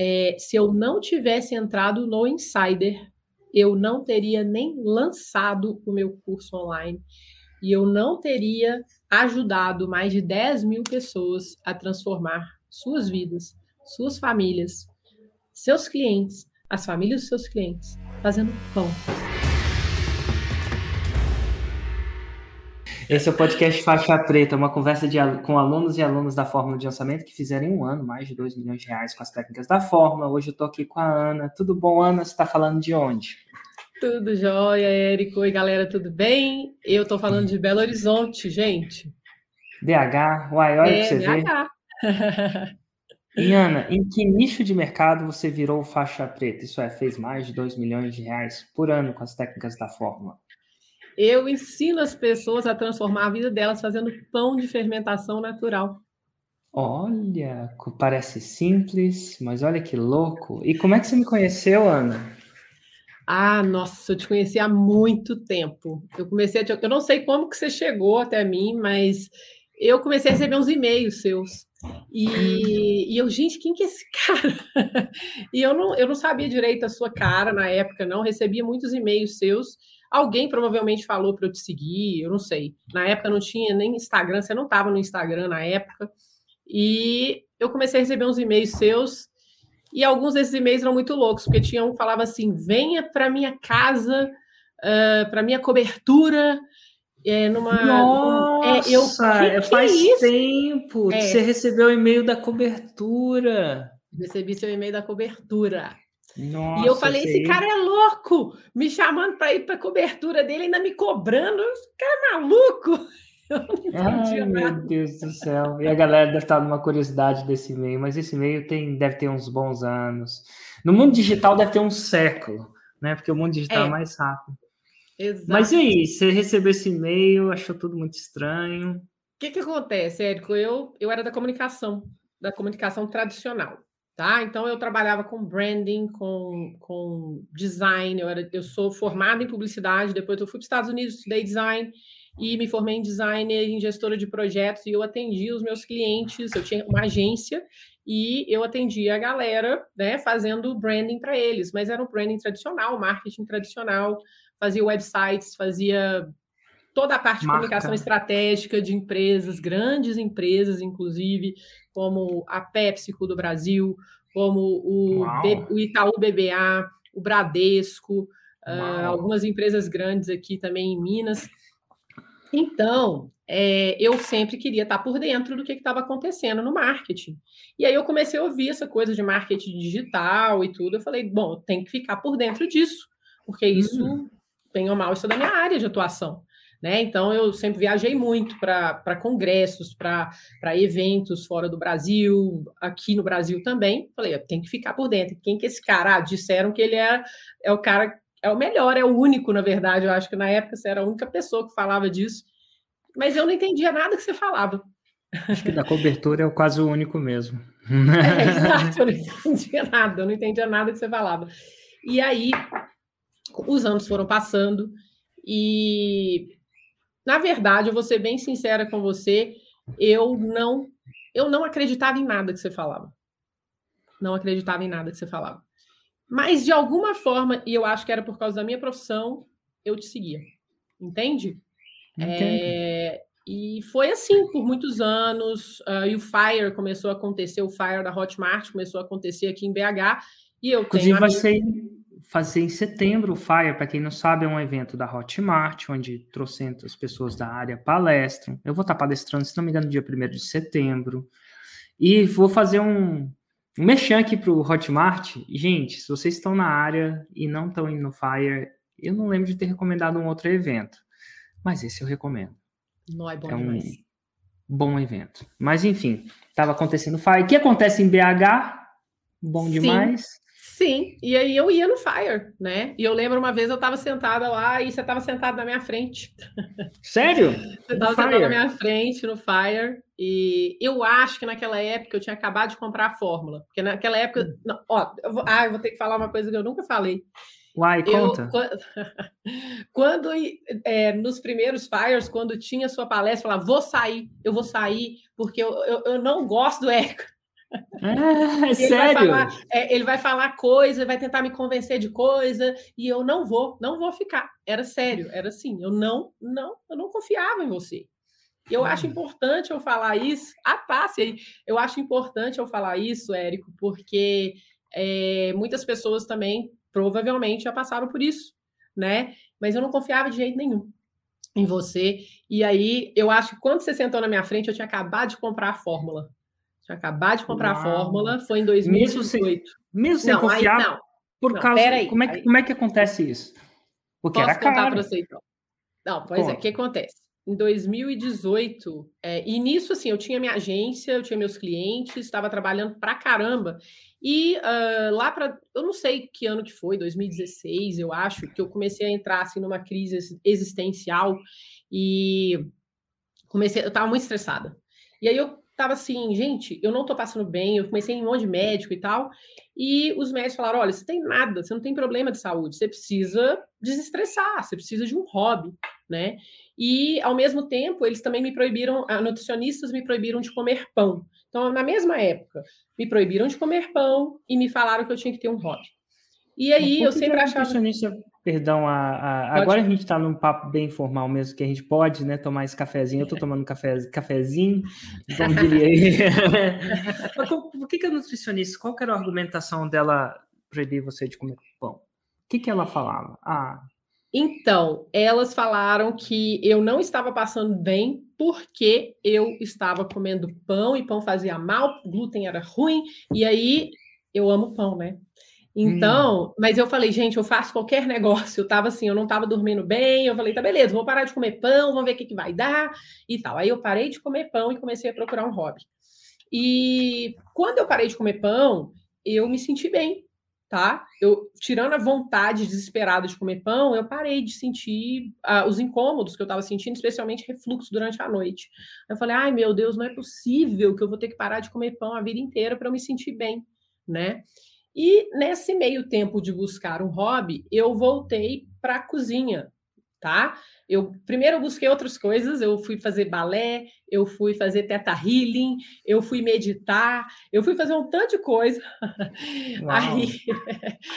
é, se eu não tivesse entrado no Insider, eu não teria nem lançado o meu curso online e eu não teria ajudado mais de 10 mil pessoas a transformar suas vidas, suas famílias, seus clientes, as famílias dos seus clientes, fazendo pão. Esse é o podcast Faixa Preta, uma conversa de, com alunos e alunos da Fórmula de Lançamento que fizeram em um ano mais de 2 milhões de reais com as técnicas da Fórmula. Hoje eu estou aqui com a Ana. Tudo bom, Ana? Você está falando de onde? Tudo jóia, Érico. Oi, galera, tudo bem? Eu estou falando de Belo Horizonte, gente. BH? Uai, olha é, você BH. E Ana, em que nicho de mercado você virou faixa preta? Isso é, fez mais de 2 milhões de reais por ano com as técnicas da Fórmula. Eu ensino as pessoas a transformar a vida delas fazendo pão de fermentação natural. Olha, parece simples, mas olha que louco. E como é que você me conheceu, Ana? Ah, nossa, eu te conheci há muito tempo. Eu comecei a te... eu não sei como que você chegou até mim, mas eu comecei a receber uns e-mails seus. E, e, eu, gente, quem que é esse cara? e eu não, eu não sabia direito a sua cara na época, não. Recebia muitos e-mails seus. Alguém provavelmente falou para eu te seguir, eu não sei. Na época não tinha nem Instagram, você não estava no Instagram na época. E eu comecei a receber uns e-mails seus, e alguns desses e-mails eram muito loucos, porque tinha um que falava assim: venha para minha casa, uh, para minha cobertura. É, numa, Nossa, é, eu, que, faz que é tempo. É. Você recebeu o e-mail da cobertura. Recebi seu e-mail da cobertura. Nossa, e eu falei: esse cara é louco, me chamando para ir para a cobertura dele, ainda me cobrando. Esse cara é maluco. Ai, meu Deus do céu. E a galera deve estar numa curiosidade desse e-mail, mas esse e-mail tem, deve ter uns bons anos. No mundo digital deve ter um século, né? Porque o mundo digital é, é mais rápido. Exato. Mas e aí, você recebeu esse e-mail, achou tudo muito estranho? O que, que acontece, Érico? Eu, eu era da comunicação, da comunicação tradicional. Tá? Então eu trabalhava com branding, com, com design, eu, era, eu sou formada em publicidade, depois eu fui para os Estados Unidos, estudei design e me formei em design em gestora de projetos e eu atendia os meus clientes, eu tinha uma agência e eu atendia a galera, né, fazendo branding para eles, mas era um branding tradicional, marketing tradicional, fazia websites, fazia toda a parte de Marca. comunicação estratégica de empresas, grandes empresas, inclusive, como a PepsiCo do Brasil, como o, o Itaú BBA, o Bradesco, uh, algumas empresas grandes aqui também em Minas. Então, é, eu sempre queria estar por dentro do que estava acontecendo no marketing. E aí eu comecei a ouvir essa coisa de marketing digital e tudo. Eu falei, bom, tem que ficar por dentro disso, porque isso, hum. bem ou mal, isso é da minha área de atuação. Né? Então, eu sempre viajei muito para congressos, para eventos fora do Brasil, aqui no Brasil também. Falei, tem que ficar por dentro. Quem que é esse cara? Ah, disseram que ele é, é o cara, é o melhor, é o único, na verdade. Eu acho que na época você era a única pessoa que falava disso. Mas eu não entendia nada que você falava. Acho que da cobertura é o quase o único mesmo. É, exato, eu não entendia nada, eu não entendia nada que você falava. E aí, os anos foram passando e na verdade, eu vou ser bem sincera com você, eu não eu não acreditava em nada que você falava. Não acreditava em nada que você falava. Mas de alguma forma, e eu acho que era por causa da minha profissão, eu te seguia. Entende? É, e foi assim por muitos anos. Uh, e o Fire começou a acontecer, o Fire da Hotmart começou a acontecer aqui em BH. E eu Inclusive, tenho. Vai ser, fazer em setembro o Fire, para quem não sabe, é um evento da Hotmart, onde trocentas pessoas da área palestram. Eu vou estar palestrando, se não me engano, dia 1 de setembro. E vou fazer um, um mexão aqui para o Hotmart. Gente, se vocês estão na área e não estão indo no Fire, eu não lembro de ter recomendado um outro evento. Mas esse eu recomendo. Não é bom é um bom evento. Mas enfim, estava acontecendo o Fire. O que acontece em BH? Bom Sim. demais. Sim, e aí eu ia no Fire, né? E eu lembro uma vez eu estava sentada lá e você estava sentado na minha frente. Sério? você estava sentado na minha frente no Fire. E eu acho que naquela época eu tinha acabado de comprar a fórmula. Porque naquela época. Hum. Não, ó, eu vou, ah, eu vou ter que falar uma coisa que eu nunca falei. Uai, conta. Eu, quando, é, nos primeiros Fires, quando tinha sua palestra, falava, vou sair, eu vou sair, porque eu, eu, eu não gosto do Érico. É, ele sério? Vai falar, é, ele vai falar coisa, vai tentar me convencer de coisa, e eu não vou, não vou ficar. Era sério, era assim, eu não, não, eu não confiava em você. E eu acho hum. importante eu falar isso. Ah, passe aí. Eu acho importante eu falar isso, Érico, porque é, muitas pessoas também provavelmente já passaram por isso, né? Mas eu não confiava de jeito nenhum em você. E aí, eu acho que quando você sentou na minha frente, eu tinha acabado de comprar a fórmula. Tinha acabado de comprar Uau. a fórmula, foi em 2018. Mesmo sem, mesmo sem não, confiar, aí, não, por não, causa... Aí, como, é que, como é que acontece isso? Porque Posso era caro. contar para você, então? Não, pois Conta. é, o que acontece? Em 2018, é, e nisso, assim, eu tinha minha agência, eu tinha meus clientes, estava trabalhando pra caramba. E uh, lá para, eu não sei que ano que foi, 2016, eu acho, que eu comecei a entrar assim numa crise existencial e comecei, eu estava muito estressada. E aí eu tava assim, gente, eu não tô passando bem, eu comecei em um monte de médico e tal, e os médicos falaram: olha, você tem nada, você não tem problema de saúde, você precisa desestressar, você precisa de um hobby, né? E ao mesmo tempo, eles também me proibiram, nutricionistas me proibiram de comer pão. Então, na mesma época, me proibiram de comer pão e me falaram que eu tinha que ter um hobby. E aí eu sempre achava. Perdão, a, a agora a gente está num papo bem informal mesmo, que a gente pode né, tomar esse cafezinho. Eu estou tomando um café, cafezinho, como diria aí. Por que, que a nutricionista, qual era a argumentação dela proibir você de comer pão? O que, que ela falava? Ah. Então, elas falaram que eu não estava passando bem porque eu estava comendo pão e pão fazia mal, glúten era ruim, e aí eu amo pão, né? Então, hum. mas eu falei, gente, eu faço qualquer negócio. Eu tava assim, eu não tava dormindo bem. Eu falei, tá beleza, vou parar de comer pão, vamos ver o que, que vai dar e tal. Aí eu parei de comer pão e comecei a procurar um hobby. E quando eu parei de comer pão, eu me senti bem, tá? Eu, tirando a vontade desesperada de comer pão, eu parei de sentir uh, os incômodos que eu estava sentindo, especialmente refluxo durante a noite. Eu falei, ai meu Deus, não é possível que eu vou ter que parar de comer pão a vida inteira para eu me sentir bem, né? E nesse meio tempo de buscar um hobby, eu voltei para a cozinha, tá? Eu primeiro eu busquei outras coisas, eu fui fazer balé, eu fui fazer teta healing, eu fui meditar, eu fui fazer um tanto de coisa. Aí...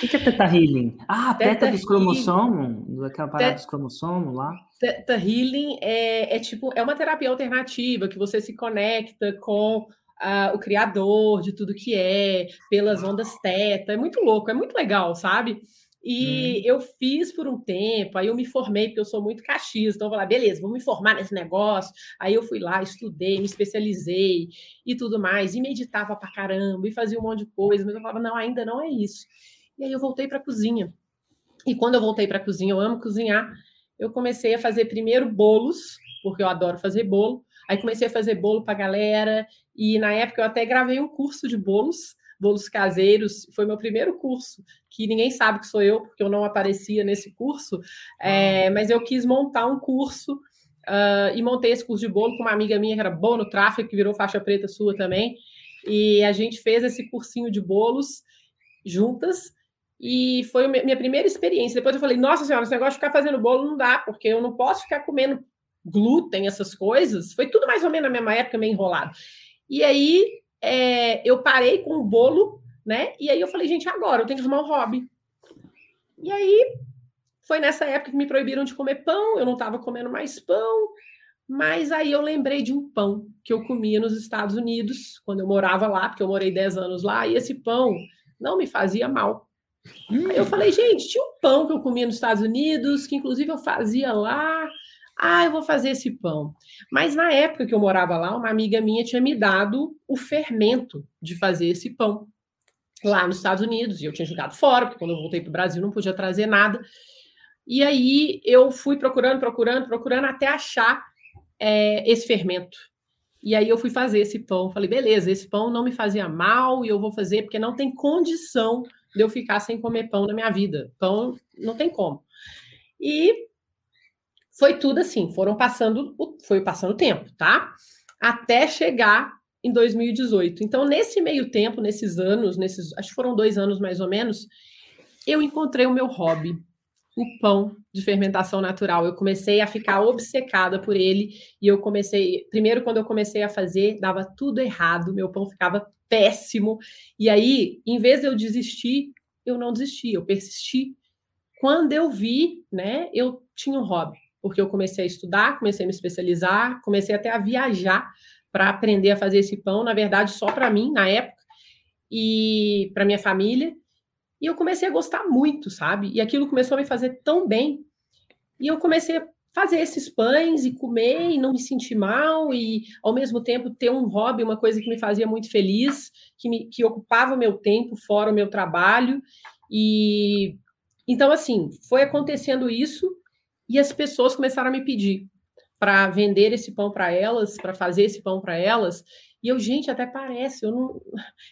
O que é teta healing? Ah, teta, teta dos cromossomos, aquela parada dos cromossomos lá. Teta healing é, é tipo é uma terapia alternativa que você se conecta com Uh, o criador de tudo que é, pelas ondas teta, é muito louco, é muito legal, sabe? E hum. eu fiz por um tempo, aí eu me formei, porque eu sou muito caxias, então eu falei, beleza, vou me formar nesse negócio. Aí eu fui lá, estudei, me especializei e tudo mais, e meditava pra caramba, e fazia um monte de coisa, mas eu falava, não, ainda não é isso. E aí eu voltei para a cozinha. E quando eu voltei para a cozinha, eu amo cozinhar, eu comecei a fazer primeiro bolos, porque eu adoro fazer bolo. Aí comecei a fazer bolo para galera, e na época eu até gravei um curso de bolos bolos caseiros, foi meu primeiro curso, que ninguém sabe que sou eu, porque eu não aparecia nesse curso, é, mas eu quis montar um curso uh, e montei esse curso de bolo com uma amiga minha que era boa no tráfego, que virou faixa preta sua também, e a gente fez esse cursinho de bolos juntas, e foi minha primeira experiência. Depois eu falei, nossa senhora, esse negócio de ficar fazendo bolo não dá, porque eu não posso ficar comendo glúten, essas coisas. Foi tudo mais ou menos na mesma época, meio enrolado. E aí é, eu parei com o bolo, né? E aí eu falei, gente, agora eu tenho que arrumar um hobby. E aí foi nessa época que me proibiram de comer pão, eu não estava comendo mais pão, mas aí eu lembrei de um pão que eu comia nos Estados Unidos, quando eu morava lá, porque eu morei 10 anos lá, e esse pão não me fazia mal. Hum. Aí eu falei, gente, tinha um pão que eu comia nos Estados Unidos, que inclusive eu fazia lá, ah, eu vou fazer esse pão. Mas na época que eu morava lá, uma amiga minha tinha me dado o fermento de fazer esse pão lá nos Estados Unidos. E eu tinha jogado fora, porque quando eu voltei para o Brasil não podia trazer nada. E aí eu fui procurando, procurando, procurando até achar é, esse fermento. E aí eu fui fazer esse pão. Falei, beleza, esse pão não me fazia mal e eu vou fazer porque não tem condição de eu ficar sem comer pão na minha vida. Pão não tem como. E foi tudo assim, foram passando, foi passando o tempo, tá? Até chegar em 2018. Então, nesse meio tempo, nesses anos, nesses, acho que foram dois anos mais ou menos, eu encontrei o meu hobby, o pão de fermentação natural. Eu comecei a ficar obcecada por ele e eu comecei, primeiro quando eu comecei a fazer, dava tudo errado, meu pão ficava péssimo. E aí, em vez de eu desistir, eu não desisti, eu persisti. Quando eu vi, né, eu tinha um hobby, porque eu comecei a estudar, comecei a me especializar, comecei até a viajar para aprender a fazer esse pão, na verdade, só para mim na época e para minha família. E eu comecei a gostar muito, sabe? E aquilo começou a me fazer tão bem. E eu comecei a fazer esses pães e comer e não me sentir mal e ao mesmo tempo ter um hobby, uma coisa que me fazia muito feliz, que me que ocupava meu tempo fora o meu trabalho. E então assim, foi acontecendo isso e as pessoas começaram a me pedir para vender esse pão para elas, para fazer esse pão para elas. E eu, gente, até parece, eu não,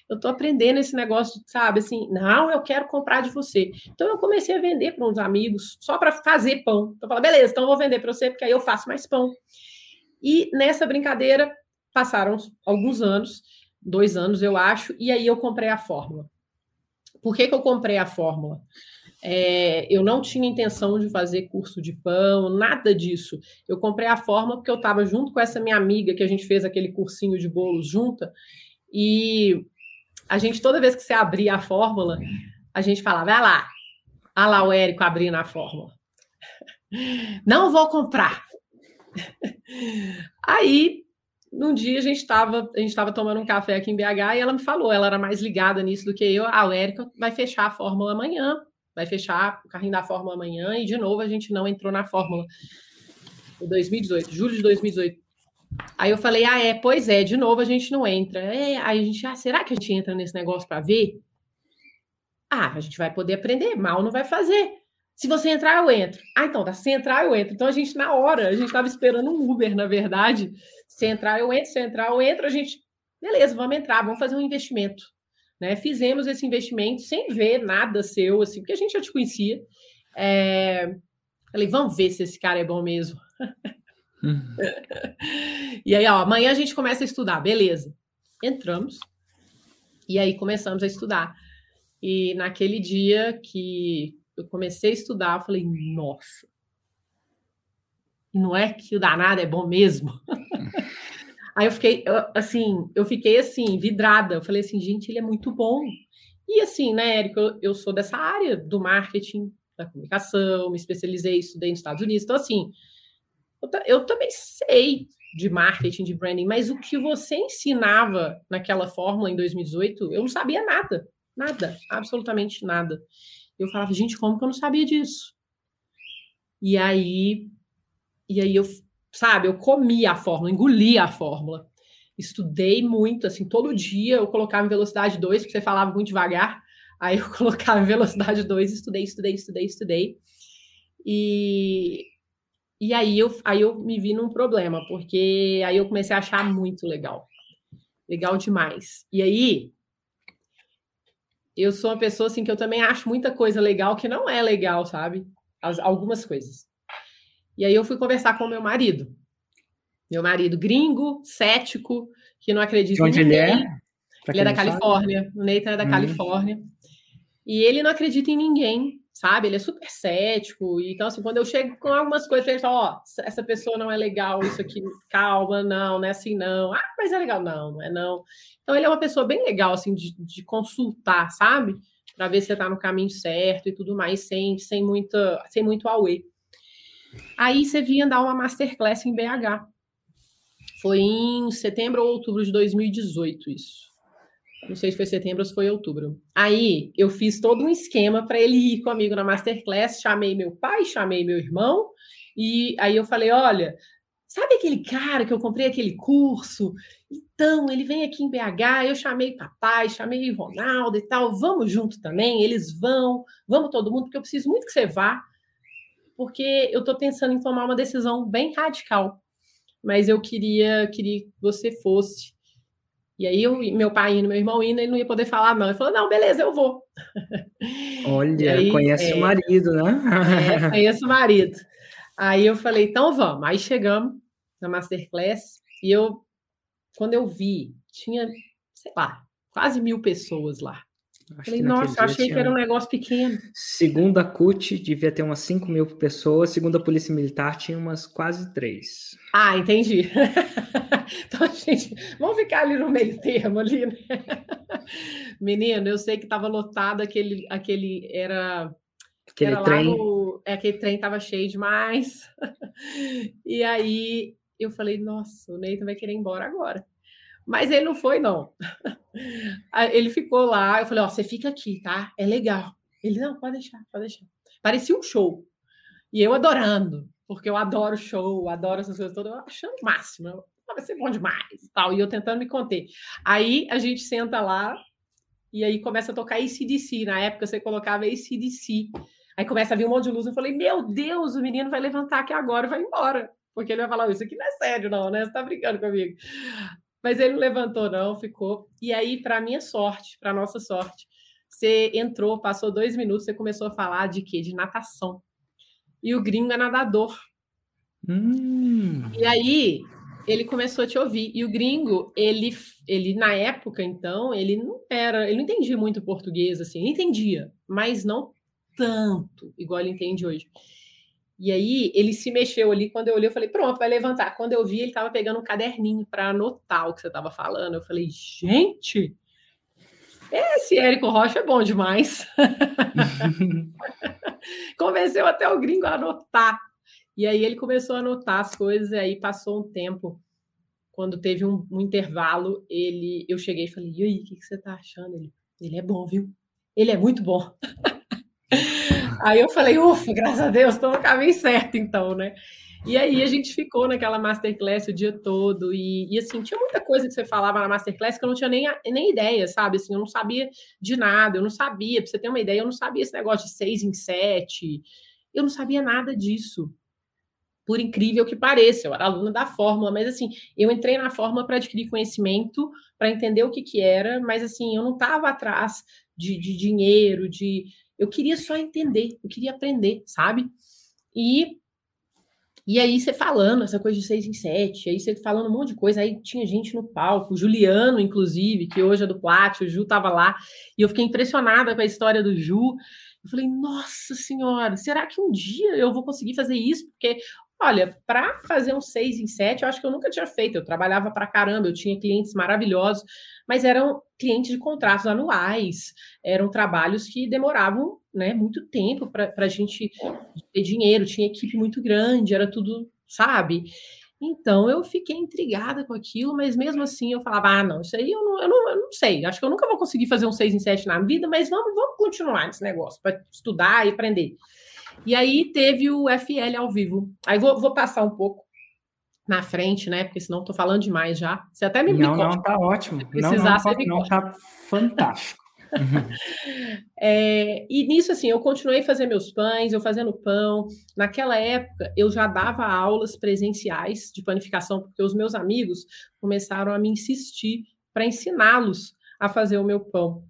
eu tô aprendendo esse negócio, sabe, assim, não, eu quero comprar de você. Então eu comecei a vender para uns amigos só para fazer pão. Então eu falei, beleza, então eu vou vender para você porque aí eu faço mais pão. E nessa brincadeira passaram alguns anos, dois anos eu acho, e aí eu comprei a fórmula. Por que, que eu comprei a fórmula? É, eu não tinha intenção de fazer curso de pão, nada disso. Eu comprei a fórmula porque eu estava junto com essa minha amiga que a gente fez aquele cursinho de bolos junta. E a gente, toda vez que você abria a fórmula, a gente falava: vai lá, olha lá o Érico abrindo a fórmula. Não vou comprar. Aí, num dia a gente estava a gente estava tomando um café aqui em BH e ela me falou, ela era mais ligada nisso do que eu. Ah, o Érico vai fechar a fórmula amanhã vai fechar o carrinho da Fórmula amanhã e de novo a gente não entrou na Fórmula. Em 2018, julho de 2018. Aí eu falei, ah, é, pois é, de novo a gente não entra. É, aí a gente, ah, será que a gente entra nesse negócio para ver? Ah, a gente vai poder aprender, mal não vai fazer. Se você entrar, eu entro. Ah, então, tá, se entrar, eu entro. Então a gente, na hora, a gente estava esperando um Uber, na verdade. Se entrar, eu entro, se entrar, eu entro, a gente, beleza, vamos entrar, vamos fazer um investimento. Né? Fizemos esse investimento sem ver nada seu, assim, porque a gente já te conhecia. É... Falei, vamos ver se esse cara é bom mesmo. Uhum. e aí, ó, amanhã a gente começa a estudar, beleza. Entramos e aí começamos a estudar. E naquele dia que eu comecei a estudar, eu falei, nossa, não é que o danado é bom mesmo? Aí eu fiquei, assim, eu fiquei assim, vidrada. Eu falei assim, gente, ele é muito bom. E assim, né, Érico, eu, eu sou dessa área do marketing, da comunicação, me especializei, estudei nos Estados Unidos. Então, assim, eu, eu também sei de marketing, de branding, mas o que você ensinava naquela fórmula em 2018, eu não sabia nada. Nada, absolutamente nada. Eu falava, gente, como que eu não sabia disso? E aí, e aí eu sabe, eu comia a fórmula, engolia a fórmula. Estudei muito, assim, todo dia eu colocava em velocidade 2, porque você falava muito devagar. Aí eu colocava em velocidade 2, estudei, estudei, estudei, estudei. E, e aí, eu, aí eu me vi num problema, porque aí eu comecei a achar muito legal. Legal demais. E aí, eu sou uma pessoa assim que eu também acho muita coisa legal que não é legal, sabe? As, algumas coisas. E aí eu fui conversar com o meu marido. Meu marido gringo, cético, que não acredita De onde em ninguém. ele é? ele é da Califórnia. Sabe? O Nathan é da hum. Califórnia. E ele não acredita em ninguém, sabe? Ele é super cético. Então, assim, quando eu chego com algumas coisas, ele fala, ó, oh, essa pessoa não é legal, isso aqui, calma, não, não é assim, não. Ah, mas é legal, não, não é não. Então, ele é uma pessoa bem legal, assim, de, de consultar, sabe? Para ver se você tá no caminho certo e tudo mais, sem, sem, muita, sem muito auê. Aí você vinha dar uma masterclass em BH. Foi em setembro ou outubro de 2018 isso. Não sei se foi setembro ou se foi outubro. Aí eu fiz todo um esquema para ele ir comigo na masterclass. Chamei meu pai, chamei meu irmão. E aí eu falei: olha, sabe aquele cara que eu comprei aquele curso? Então, ele vem aqui em BH, eu chamei papai, chamei Ronaldo e tal, vamos junto também, eles vão, vamos todo mundo, porque eu preciso muito que você vá porque eu estou pensando em tomar uma decisão bem radical. Mas eu queria, queria que você fosse. E aí eu, meu pai indo, meu irmão indo, ele não ia poder falar não. Ele falou, não, beleza, eu vou. Olha, aí, conhece é, o marido, né? é, conheço o marido. Aí eu falei, então vamos. Aí chegamos na Masterclass e eu, quando eu vi, tinha, sei lá, quase mil pessoas lá. Falei, nossa, achei que era um negócio pequeno. Segundo a CUT, devia ter umas 5 mil pessoas. Segundo a Polícia Militar, tinha umas quase 3. Ah, entendi. então, gente, vamos ficar ali no meio termo ali, né? Menino, eu sei que estava lotado aquele, aquele era aquele era trem. No, é, aquele trem estava cheio demais. e aí eu falei, nossa, o Neito vai querer ir embora agora. Mas ele não foi, não. Ele ficou lá, eu falei, ó, oh, você fica aqui, tá? É legal. Ele, não, pode deixar, pode deixar. Parecia um show. E eu adorando, porque eu adoro show, adoro essas coisas todas, eu achando o máximo. Vai ser bom demais, tal. E eu tentando me conter. Aí a gente senta lá e aí começa a tocar ACDC. Na época você colocava ACDC. Aí começa a vir um monte de luz. Eu falei, meu Deus, o menino vai levantar aqui agora e vai embora. Porque ele vai falar, isso aqui não é sério, não, né? Você tá brincando comigo. Mas ele não levantou, não, ficou. E aí, para minha sorte, para nossa sorte, você entrou, passou dois minutos, você começou a falar de quê? De natação. E o gringo é nadador. Hum. E aí, ele começou a te ouvir. E o gringo, ele, ele na época, então, ele não era, ele não entendia muito português, assim, ele entendia, mas não tanto, igual ele entende hoje. E aí ele se mexeu ali. Quando eu olhei, eu falei, pronto, vai levantar. Quando eu vi, ele estava pegando um caderninho para anotar o que você estava falando. Eu falei, gente, esse Érico Rocha é bom demais. Convenceu até o gringo a anotar. E aí ele começou a anotar as coisas, e aí passou um tempo. Quando teve um, um intervalo, ele, eu cheguei e falei, e aí, o que, que você está achando? Ele, ele é bom, viu? Ele é muito bom. Aí eu falei, ufa, graças a Deus, estou no caminho certo, então, né? E aí a gente ficou naquela masterclass o dia todo, e, e, assim, tinha muita coisa que você falava na masterclass que eu não tinha nem, nem ideia, sabe? Assim, eu não sabia de nada, eu não sabia, para você ter uma ideia, eu não sabia esse negócio de seis em sete, eu não sabia nada disso. Por incrível que pareça, eu era aluna da fórmula, mas assim, eu entrei na fórmula para adquirir conhecimento, para entender o que que era, mas assim, eu não estava atrás de, de dinheiro, de eu queria só entender, eu queria aprender, sabe? E e aí você falando essa coisa de seis em sete, aí você falando um monte de coisa, aí tinha gente no palco, Juliano, inclusive, que hoje é do Plat, o Ju estava lá, e eu fiquei impressionada com a história do Ju. Eu falei, nossa senhora, será que um dia eu vou conseguir fazer isso? Porque, olha, para fazer um seis em sete, eu acho que eu nunca tinha feito. Eu trabalhava para caramba, eu tinha clientes maravilhosos, mas eram clientes de contratos anuais, eram trabalhos que demoravam né, muito tempo para a gente ter dinheiro, tinha equipe muito grande, era tudo, sabe? Então eu fiquei intrigada com aquilo, mas mesmo assim eu falava: ah, não, isso aí eu não, eu não, eu não sei, acho que eu nunca vou conseguir fazer um 6 em 7 na vida, mas vamos, vamos continuar nesse negócio para estudar e aprender. E aí teve o FL ao vivo. Aí vou, vou passar um pouco na frente, né? Porque senão estou falando demais já. Você até me Não, não, tá ótimo. Não, não, não, não tá fantástico. é, e nisso, assim, eu continuei fazendo meus pães, eu fazendo pão. Naquela época, eu já dava aulas presenciais de panificação, porque os meus amigos começaram a me insistir para ensiná-los a fazer o meu pão.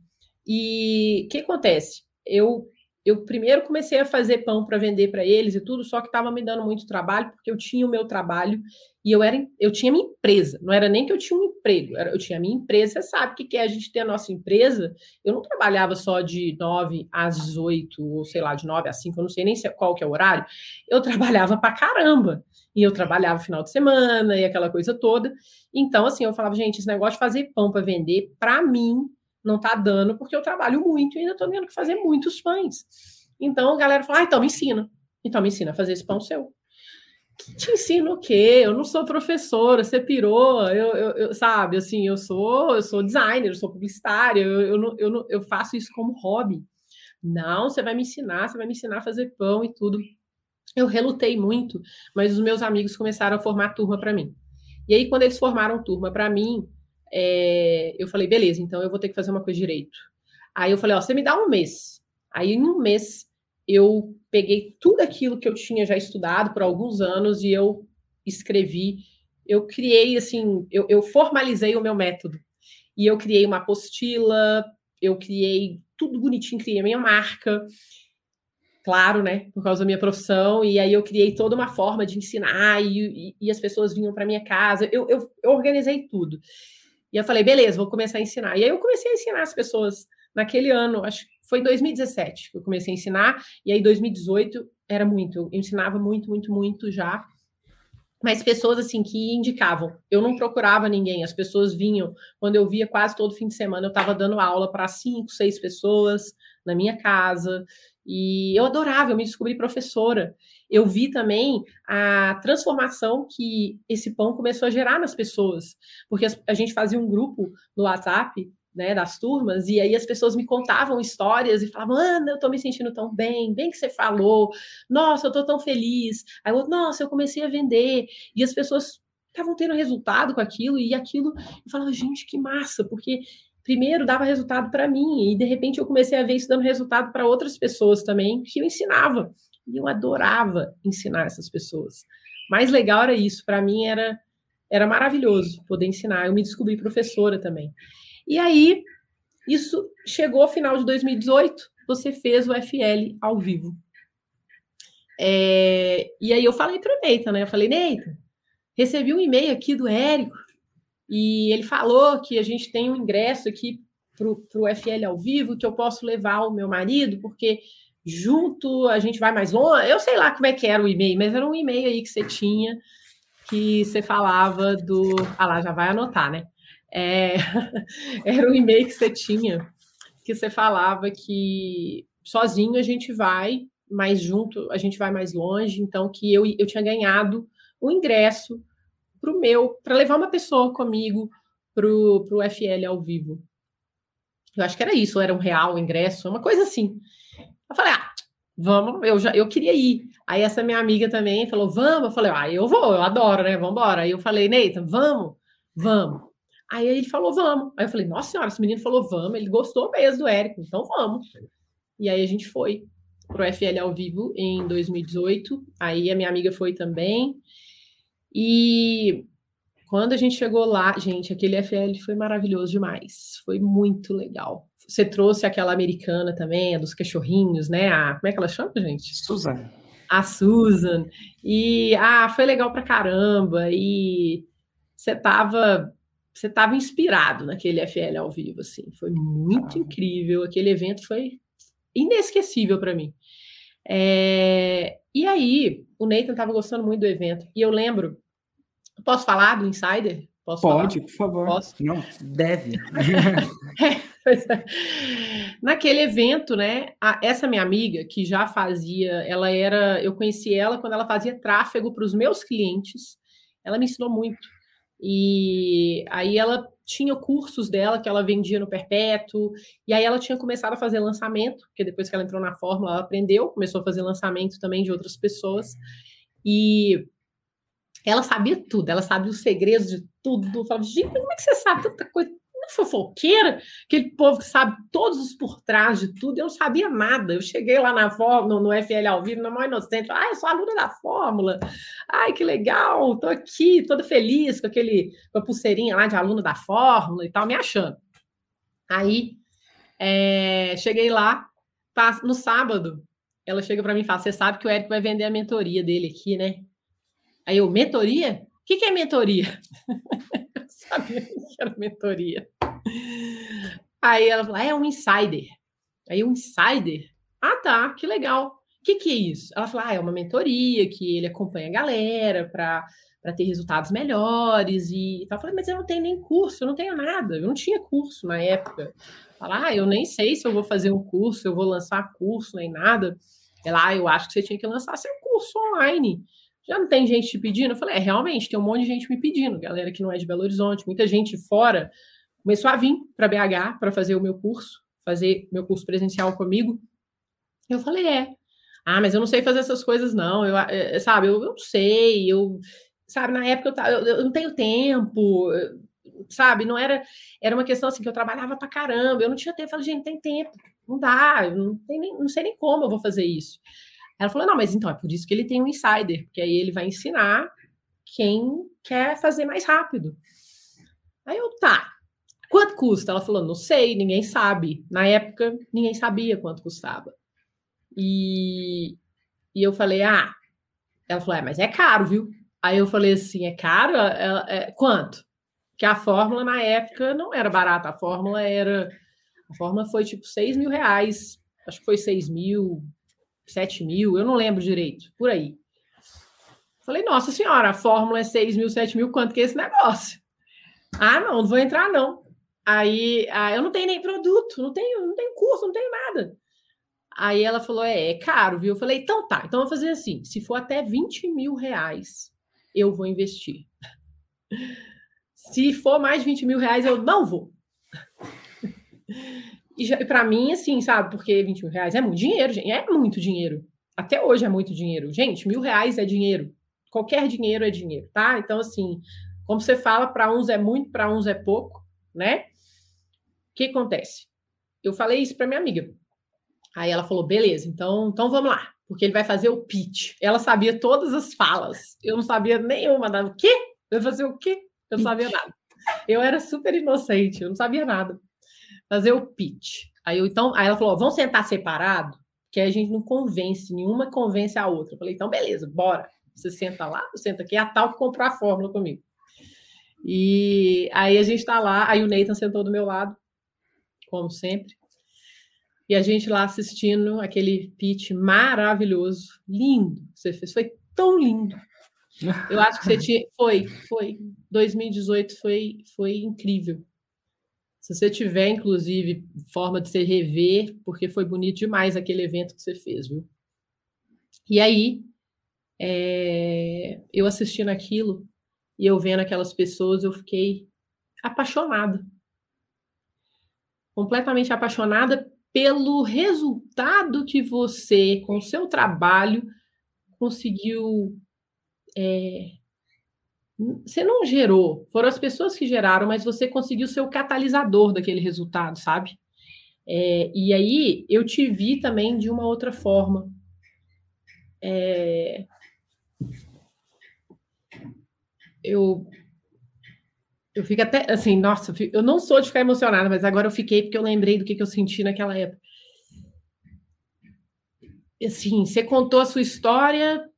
E o que acontece? Eu eu primeiro comecei a fazer pão para vender para eles e tudo, só que estava me dando muito trabalho, porque eu tinha o meu trabalho e eu era eu tinha minha empresa, não era nem que eu tinha um emprego, eu tinha minha empresa, você sabe o que é a gente ter a nossa empresa. Eu não trabalhava só de 9 às 18, ou sei lá, de 9 às 5, eu não sei nem qual que é o horário. Eu trabalhava para caramba. E eu trabalhava final de semana e aquela coisa toda. Então, assim, eu falava, gente, esse negócio de fazer pão para vender, para mim, não está dando, porque eu trabalho muito e ainda estou tendo que fazer muitos pães. Então a galera fala, ah, então me ensina. Então me ensina a fazer esse pão seu. Que te ensina o quê? Eu não sou professora, você pirou, eu, eu, eu, sabe, assim, eu sou, eu sou designer, eu sou publicitária, eu, eu, não, eu, não, eu faço isso como hobby. Não, você vai me ensinar, você vai me ensinar a fazer pão e tudo. Eu relutei muito, mas os meus amigos começaram a formar turma para mim. E aí, quando eles formaram turma para mim, é, eu falei, beleza, então eu vou ter que fazer uma coisa direito. Aí eu falei, ó, você me dá um mês. Aí em um mês eu peguei tudo aquilo que eu tinha já estudado por alguns anos e eu escrevi, eu criei assim, eu, eu formalizei o meu método. E eu criei uma apostila, eu criei tudo bonitinho, criei a minha marca, claro, né, por causa da minha profissão, e aí eu criei toda uma forma de ensinar, e, e, e as pessoas vinham para minha casa, eu, eu, eu organizei tudo. E eu falei, beleza, vou começar a ensinar. E aí eu comecei a ensinar as pessoas naquele ano, acho que foi em 2017 que eu comecei a ensinar, e aí 2018 era muito, eu ensinava muito, muito, muito já. Mas pessoas assim que indicavam. Eu não procurava ninguém, as pessoas vinham. Quando eu via quase todo fim de semana, eu estava dando aula para cinco, seis pessoas na minha casa. E eu adorava, eu me descobri professora. Eu vi também a transformação que esse pão começou a gerar nas pessoas, porque a gente fazia um grupo no WhatsApp né, das turmas, e aí as pessoas me contavam histórias e falavam, Ana, eu tô me sentindo tão bem, bem que você falou, nossa, eu tô tão feliz. Aí eu, nossa, eu comecei a vender, e as pessoas estavam tendo resultado com aquilo, e aquilo, eu falava, gente, que massa, porque primeiro dava resultado para mim, e de repente eu comecei a ver isso dando resultado para outras pessoas também, que eu ensinava, e eu adorava ensinar essas pessoas. Mais legal era isso, para mim era era maravilhoso poder ensinar. Eu me descobri professora também. E aí, isso chegou ao final de 2018, você fez o FL ao vivo. É, e aí eu falei para o Neita, né? Eu falei, Neita, recebi um e-mail aqui do Érico e ele falou que a gente tem um ingresso aqui para o FL ao vivo, que eu posso levar o meu marido, porque junto a gente vai mais longe. Eu sei lá como é que era o e-mail, mas era um e-mail aí que você tinha, que você falava do. Ah lá, já vai anotar, né? É, era um e-mail que você tinha, que você falava que sozinho a gente vai, mas junto a gente vai mais longe, então que eu, eu tinha ganhado o ingresso para o meu, para levar uma pessoa comigo para o FL ao vivo. Eu acho que era isso, era um real ingresso, uma coisa assim. Eu falei, ah, vamos, eu já eu queria ir. Aí essa minha amiga também falou, vamos. Eu falei, ah, eu vou, eu adoro, né? Vamos embora. Aí eu falei, Neita, vamos, vamos. Aí ele falou, vamos. Aí eu falei, nossa senhora, esse menino falou, vamos. Ele gostou mesmo do Érico, então vamos. E aí a gente foi pro FL ao vivo em 2018. Aí a minha amiga foi também. E quando a gente chegou lá, gente, aquele FL foi maravilhoso demais. Foi muito legal. Você trouxe aquela americana também, a dos cachorrinhos, né? A, como é que ela chama, gente? Susan. A Susan. E ah, foi legal pra caramba. E você tava você estava inspirado naquele FL ao vivo, assim. Foi muito ah. incrível. Aquele evento foi inesquecível para mim. É... E aí, o Nathan estava gostando muito do evento. E eu lembro. Posso falar do Insider? Posso Pode, falar? por favor. Posso? Não, deve. é, Naquele evento, né? A, essa minha amiga, que já fazia, ela era. Eu conheci ela quando ela fazia tráfego para os meus clientes. Ela me ensinou muito e aí ela tinha cursos dela que ela vendia no Perpétuo, e aí ela tinha começado a fazer lançamento, porque depois que ela entrou na Fórmula, ela aprendeu, começou a fazer lançamento também de outras pessoas, e ela sabia tudo, ela sabia os segredos de tudo. Eu falava, gente, como é que você sabe tanta coisa? Fofoqueira, aquele povo que sabe todos os por trás de tudo. Eu não sabia nada. Eu cheguei lá na Fórmula, no, FL ao vivo, na maior inocente. Ah, eu sou aluna da Fórmula. Ai, que legal. Tô aqui, toda feliz com aquele com a pulseirinha lá de aluno da Fórmula e tal, me achando. Aí, é, cheguei lá, no sábado, ela chega para mim e fala: Você sabe que o Érico vai vender a mentoria dele aqui, né? Aí eu, mentoria? O que, que é mentoria? sabia que era mentoria. Aí ela falou: ah, é um insider. Aí um insider? Ah, tá, que legal. O que, que é isso? Ela falou: ah, é uma mentoria que ele acompanha a galera para ter resultados melhores e tal. Eu falei, mas eu não tenho nem curso, eu não tenho nada, eu não tinha curso na época. Falar, ah, eu nem sei se eu vou fazer um curso, eu vou lançar curso, nem nada. Ela, ah, eu acho que você tinha que lançar seu curso online já não tem gente te pedindo? Eu falei, é, realmente, tem um monte de gente me pedindo, galera que não é de Belo Horizonte, muita gente fora começou a vir para BH para fazer o meu curso, fazer meu curso presencial comigo. Eu falei, é. Ah, mas eu não sei fazer essas coisas, não. Eu, é, sabe, eu, eu não sei, eu, sabe, na época eu, eu, eu não tenho tempo, sabe, não era, era uma questão assim que eu trabalhava para caramba, eu não tinha tempo, eu falei, gente, tem tempo, não dá, não, tem nem, não sei nem como eu vou fazer isso. Ela falou: não, mas então é por isso que ele tem um insider, porque aí ele vai ensinar quem quer fazer mais rápido. Aí eu, tá. Quanto custa? Ela falou: não sei, ninguém sabe. Na época, ninguém sabia quanto custava. E, e eu falei: ah. Ela falou: é, mas é caro, viu? Aí eu falei assim: é caro? Ela, é, quanto? Que a fórmula na época não era barata, a fórmula era A fórmula foi tipo 6 mil reais, acho que foi 6 mil, 7 mil, eu não lembro direito, por aí. Falei, nossa senhora, a fórmula é 6 mil, 7 mil, quanto que é esse negócio? Ah, não, não vou entrar, não. Aí, ah, eu não tenho nem produto, não tenho, não tenho curso, não tenho nada. Aí ela falou: é, é caro, viu? Eu falei: então tá, então vou fazer assim: se for até 20 mil reais, eu vou investir. Se for mais de 20 mil reais, eu não vou. E para mim, assim, sabe? Porque 20 mil reais é muito dinheiro, gente. É muito dinheiro. Até hoje é muito dinheiro. Gente, mil reais é dinheiro. Qualquer dinheiro é dinheiro, tá? Então, assim, como você fala, para uns é muito, para uns é pouco, né? O que acontece? Eu falei isso para minha amiga. Aí ela falou: beleza, então, então vamos lá, porque ele vai fazer o pitch. Ela sabia todas as falas, eu não sabia nenhuma. O quê? Vai fazer o quê? Eu não sabia nada. Eu era super inocente, eu não sabia nada. Fazer o pitch. Aí, eu, então, aí ela falou: vamos sentar separado, que a gente não convence, nenhuma convence a outra. Eu falei: então, beleza, bora. Você senta lá, eu sento aqui, é a tal que comprou a fórmula comigo. E aí a gente tá lá, aí o Nathan sentou do meu lado, como sempre. E a gente lá assistindo aquele pitch maravilhoso, lindo que você fez. Foi tão lindo. Eu acho que você tinha. Foi, foi. 2018 foi, foi incrível. Se você tiver, inclusive, forma de se rever, porque foi bonito demais aquele evento que você fez, viu? E aí, é, eu assistindo aquilo e eu vendo aquelas pessoas, eu fiquei apaixonada. Completamente apaixonada pelo resultado que você, com o seu trabalho, conseguiu. É, você não gerou, foram as pessoas que geraram, mas você conseguiu ser o catalisador daquele resultado, sabe? É, e aí eu te vi também de uma outra forma. É, eu eu fico até assim, nossa, eu não sou de ficar emocionada, mas agora eu fiquei porque eu lembrei do que, que eu senti naquela época. Assim, você contou a sua história,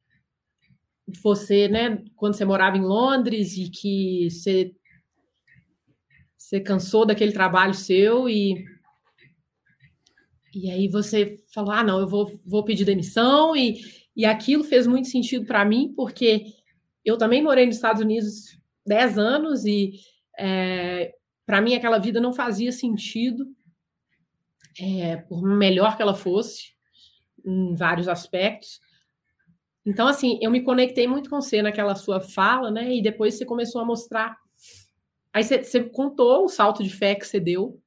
você, né, quando você morava em Londres e que você, você cansou daquele trabalho seu e e aí você falou, ah, não, eu vou, vou pedir demissão e, e aquilo fez muito sentido para mim, porque eu também morei nos Estados Unidos 10 anos e é, para mim aquela vida não fazia sentido, é, por melhor que ela fosse, em vários aspectos. Então, assim, eu me conectei muito com você naquela sua fala, né? E depois você começou a mostrar. Aí você, você contou o salto de fé que você deu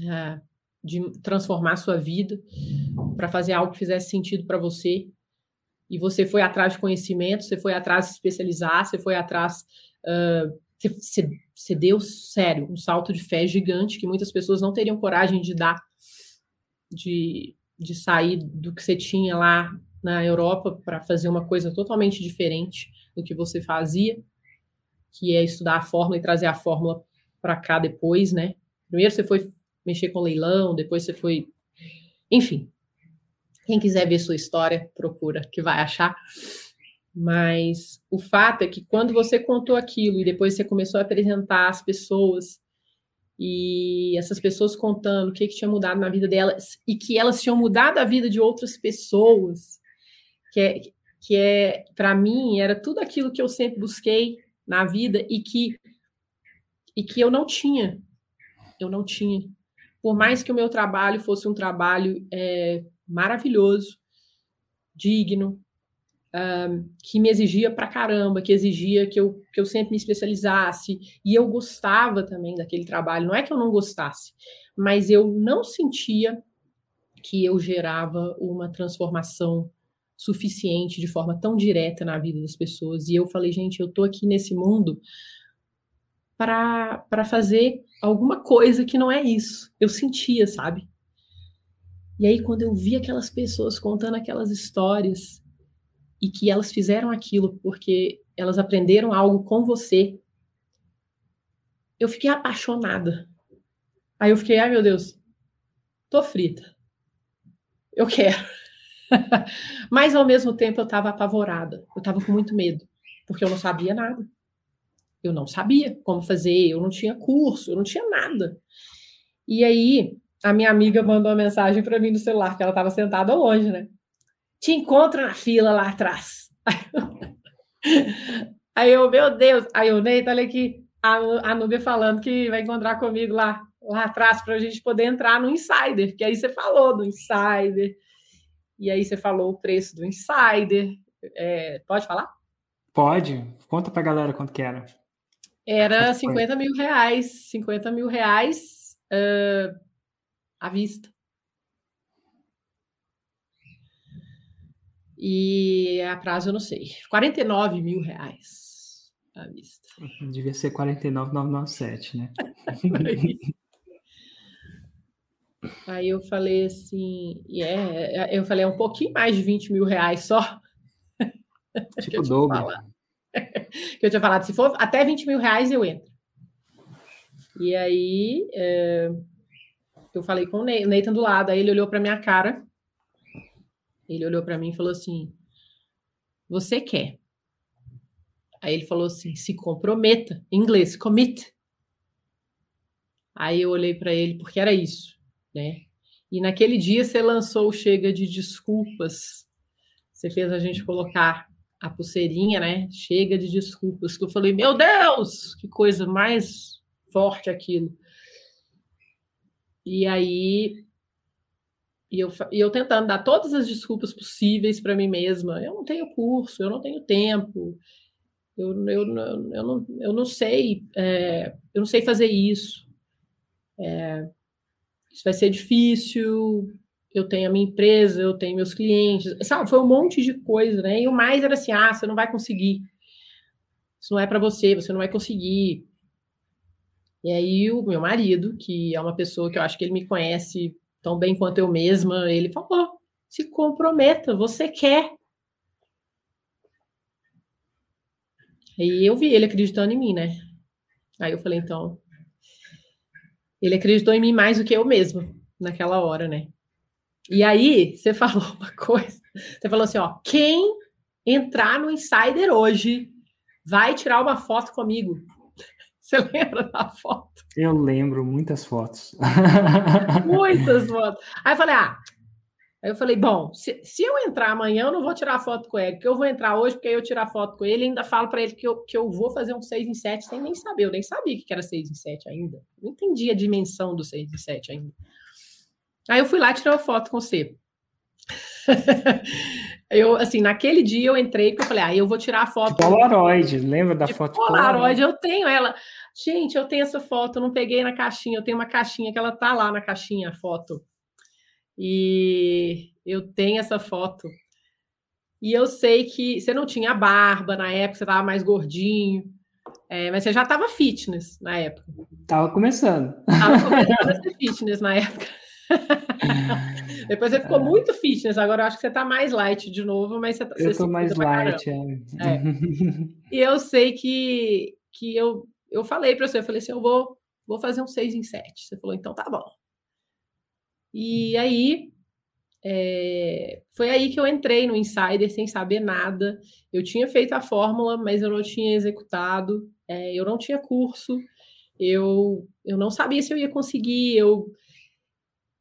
é, de transformar a sua vida para fazer algo que fizesse sentido para você e você foi atrás de conhecimento, você foi atrás de se especializar, você foi atrás. Uh, você, você deu, sério, um salto de fé gigante que muitas pessoas não teriam coragem de dar, de, de sair do que você tinha lá na Europa para fazer uma coisa totalmente diferente do que você fazia, que é estudar a fórmula e trazer a fórmula para cá depois, né? Primeiro você foi mexer com leilão, depois você foi. Enfim, quem quiser ver sua história, procura, que vai achar. Mas o fato é que quando você contou aquilo e depois você começou a apresentar as pessoas e essas pessoas contando o que, que tinha mudado na vida delas e que elas tinham mudado a vida de outras pessoas, que é, que é para mim era tudo aquilo que eu sempre busquei na vida e que e que eu não tinha, eu não tinha. Por mais que o meu trabalho fosse um trabalho é, maravilhoso, digno, um, que me exigia pra caramba, que exigia que eu, que eu sempre me especializasse, e eu gostava também daquele trabalho. Não é que eu não gostasse, mas eu não sentia que eu gerava uma transformação suficiente de forma tão direta na vida das pessoas. E eu falei, gente, eu tô aqui nesse mundo para fazer alguma coisa que não é isso. Eu sentia, sabe? E aí, quando eu vi aquelas pessoas contando aquelas histórias e que elas fizeram aquilo porque elas aprenderam algo com você, eu fiquei apaixonada. Aí eu fiquei, ai meu Deus, tô frita. Eu quero. Mas ao mesmo tempo eu estava apavorada. Eu estava com muito medo, porque eu não sabia nada. Eu não sabia como fazer, eu não tinha curso, eu não tinha nada. E aí, a minha amiga mandou uma mensagem para mim no celular, que ela estava sentada longe, né? Te encontro na fila lá atrás. Aí eu, meu Deus. Aí o Neito, olha aqui, a, a Núbia falando que vai encontrar comigo lá, lá atrás para a gente poder entrar no Insider, que aí você falou do Insider, e aí você falou o preço do Insider. É, pode falar? Pode. Conta para a galera quanto que era. Era 50 mil reais. 50 mil reais uh, à vista. E a prazo eu não sei. 49 mil reais à vista. Devia ser 49,997, né? Aí eu falei assim, yeah, eu falei, é um pouquinho mais de 20 mil reais só. Tipo dobro. que eu tinha falado, se for até 20 mil reais eu entro. E aí é, eu falei com o Nathan do lado, aí ele olhou para minha cara, ele olhou para mim e falou assim: Você quer? Aí ele falou assim: Se comprometa, em inglês, commit. Aí eu olhei para ele, porque era isso, né? E naquele dia você lançou Chega de Desculpas. Você fez a gente colocar a pulseirinha, né? Chega de desculpas. Que eu falei, meu Deus, que coisa mais forte aquilo. E aí, e eu, e eu tentando dar todas as desculpas possíveis para mim mesma. Eu não tenho curso, eu não tenho tempo, eu, eu, eu, não, eu não sei, é, eu não sei fazer isso. É, isso vai ser difícil, eu tenho a minha empresa, eu tenho meus clientes, sabe? Foi um monte de coisa, né? E o mais era assim: ah, você não vai conseguir. Isso não é para você, você não vai conseguir. E aí o meu marido, que é uma pessoa que eu acho que ele me conhece tão bem quanto eu mesma, ele falou: se comprometa, você quer. Aí eu vi ele acreditando em mim, né? Aí eu falei, então. Ele acreditou em mim mais do que eu mesma naquela hora, né? E aí, você falou uma coisa. Você falou assim: ó, quem entrar no Insider hoje vai tirar uma foto comigo. Você lembra da foto? Eu lembro, muitas fotos. muitas fotos. Aí eu falei, ah. Aí eu falei, bom, se, se eu entrar amanhã, eu não vou tirar foto com ele, porque eu vou entrar hoje, porque aí eu tirar foto com ele e ainda falo para ele que eu, que eu vou fazer um 6 em 7 sem nem saber. Eu nem sabia que era 6 em 7 ainda. Não entendi a dimensão do 6 em 7 ainda. Aí eu fui lá tirar uma foto com você. eu, assim, naquele dia eu entrei porque eu falei, ah, eu vou tirar a foto. De Polaroid, lembra da de foto? Polaroid, Polaroid, eu tenho ela. Gente, eu tenho essa foto, eu não peguei na caixinha, eu tenho uma caixinha que ela tá lá na caixinha, a foto. E eu tenho essa foto. E eu sei que você não tinha barba na época, você tava mais gordinho. É, mas você já tava fitness na época. Tava começando. Tava começando a ser fitness na época. Depois você ficou é. muito fitness, agora eu acho que você tá mais light de novo, mas você tá. Eu tô mais light, é. é. E eu sei que, que eu, eu falei para você, eu falei assim: eu vou, vou fazer um 6 em 7. Você falou, então tá bom. E aí é, foi aí que eu entrei no Insider sem saber nada. Eu tinha feito a fórmula, mas eu não tinha executado, é, eu não tinha curso, eu, eu não sabia se eu ia conseguir, eu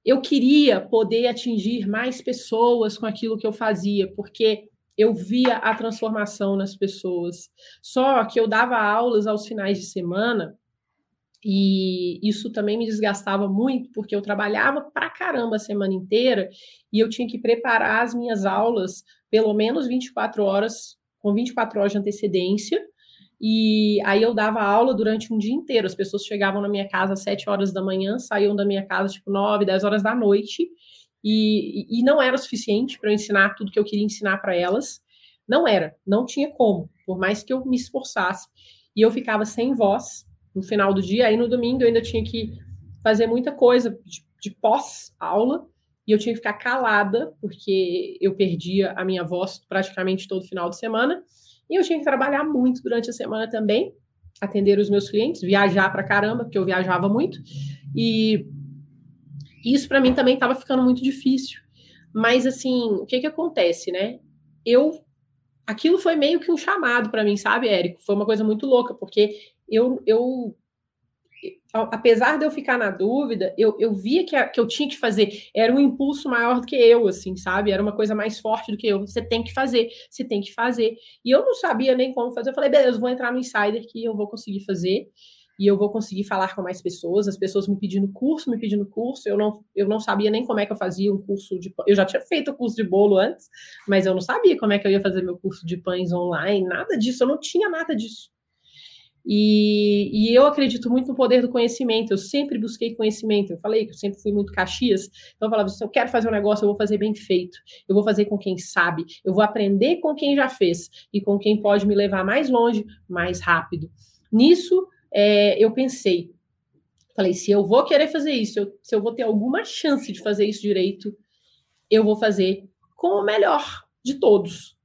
eu queria poder atingir mais pessoas com aquilo que eu fazia, porque eu via a transformação nas pessoas. Só que eu dava aulas aos finais de semana e isso também me desgastava muito, porque eu trabalhava pra caramba a semana inteira e eu tinha que preparar as minhas aulas pelo menos 24 horas, com 24 horas de antecedência, e aí eu dava aula durante um dia inteiro. As pessoas chegavam na minha casa às 7 horas da manhã, saíam da minha casa tipo 9, 10 horas da noite, e, e não era o suficiente para eu ensinar tudo que eu queria ensinar para elas. Não era, não tinha como, por mais que eu me esforçasse. E eu ficava sem voz no final do dia. Aí no domingo eu ainda tinha que fazer muita coisa de, de pós-aula, e eu tinha que ficar calada, porque eu perdia a minha voz praticamente todo final de semana. E eu tinha que trabalhar muito durante a semana também, atender os meus clientes, viajar para caramba, porque eu viajava muito. E isso para mim também estava ficando muito difícil. Mas assim, o que que acontece, né? Eu aquilo foi meio que um chamado para mim, sabe, Érico? Foi uma coisa muito louca, porque eu eu apesar de eu ficar na dúvida, eu, eu via que, a, que eu tinha que fazer. Era um impulso maior do que eu, assim, sabe? Era uma coisa mais forte do que eu. Você tem que fazer, você tem que fazer. E eu não sabia nem como fazer. Eu falei, beleza, vou entrar no Insider que eu vou conseguir fazer e eu vou conseguir falar com mais pessoas, as pessoas me pedindo curso, me pedindo curso, eu não, eu não sabia nem como é que eu fazia um curso de eu já tinha feito o curso de bolo antes, mas eu não sabia como é que eu ia fazer meu curso de pães online, nada disso, eu não tinha nada disso. E, e eu acredito muito no poder do conhecimento, eu sempre busquei conhecimento, eu falei que eu sempre fui muito caxias, então eu falava, se eu quero fazer um negócio, eu vou fazer bem feito, eu vou fazer com quem sabe, eu vou aprender com quem já fez, e com quem pode me levar mais longe, mais rápido. Nisso, é, eu pensei, falei, se eu vou querer fazer isso, eu, se eu vou ter alguma chance de fazer isso direito, eu vou fazer com o melhor de todos,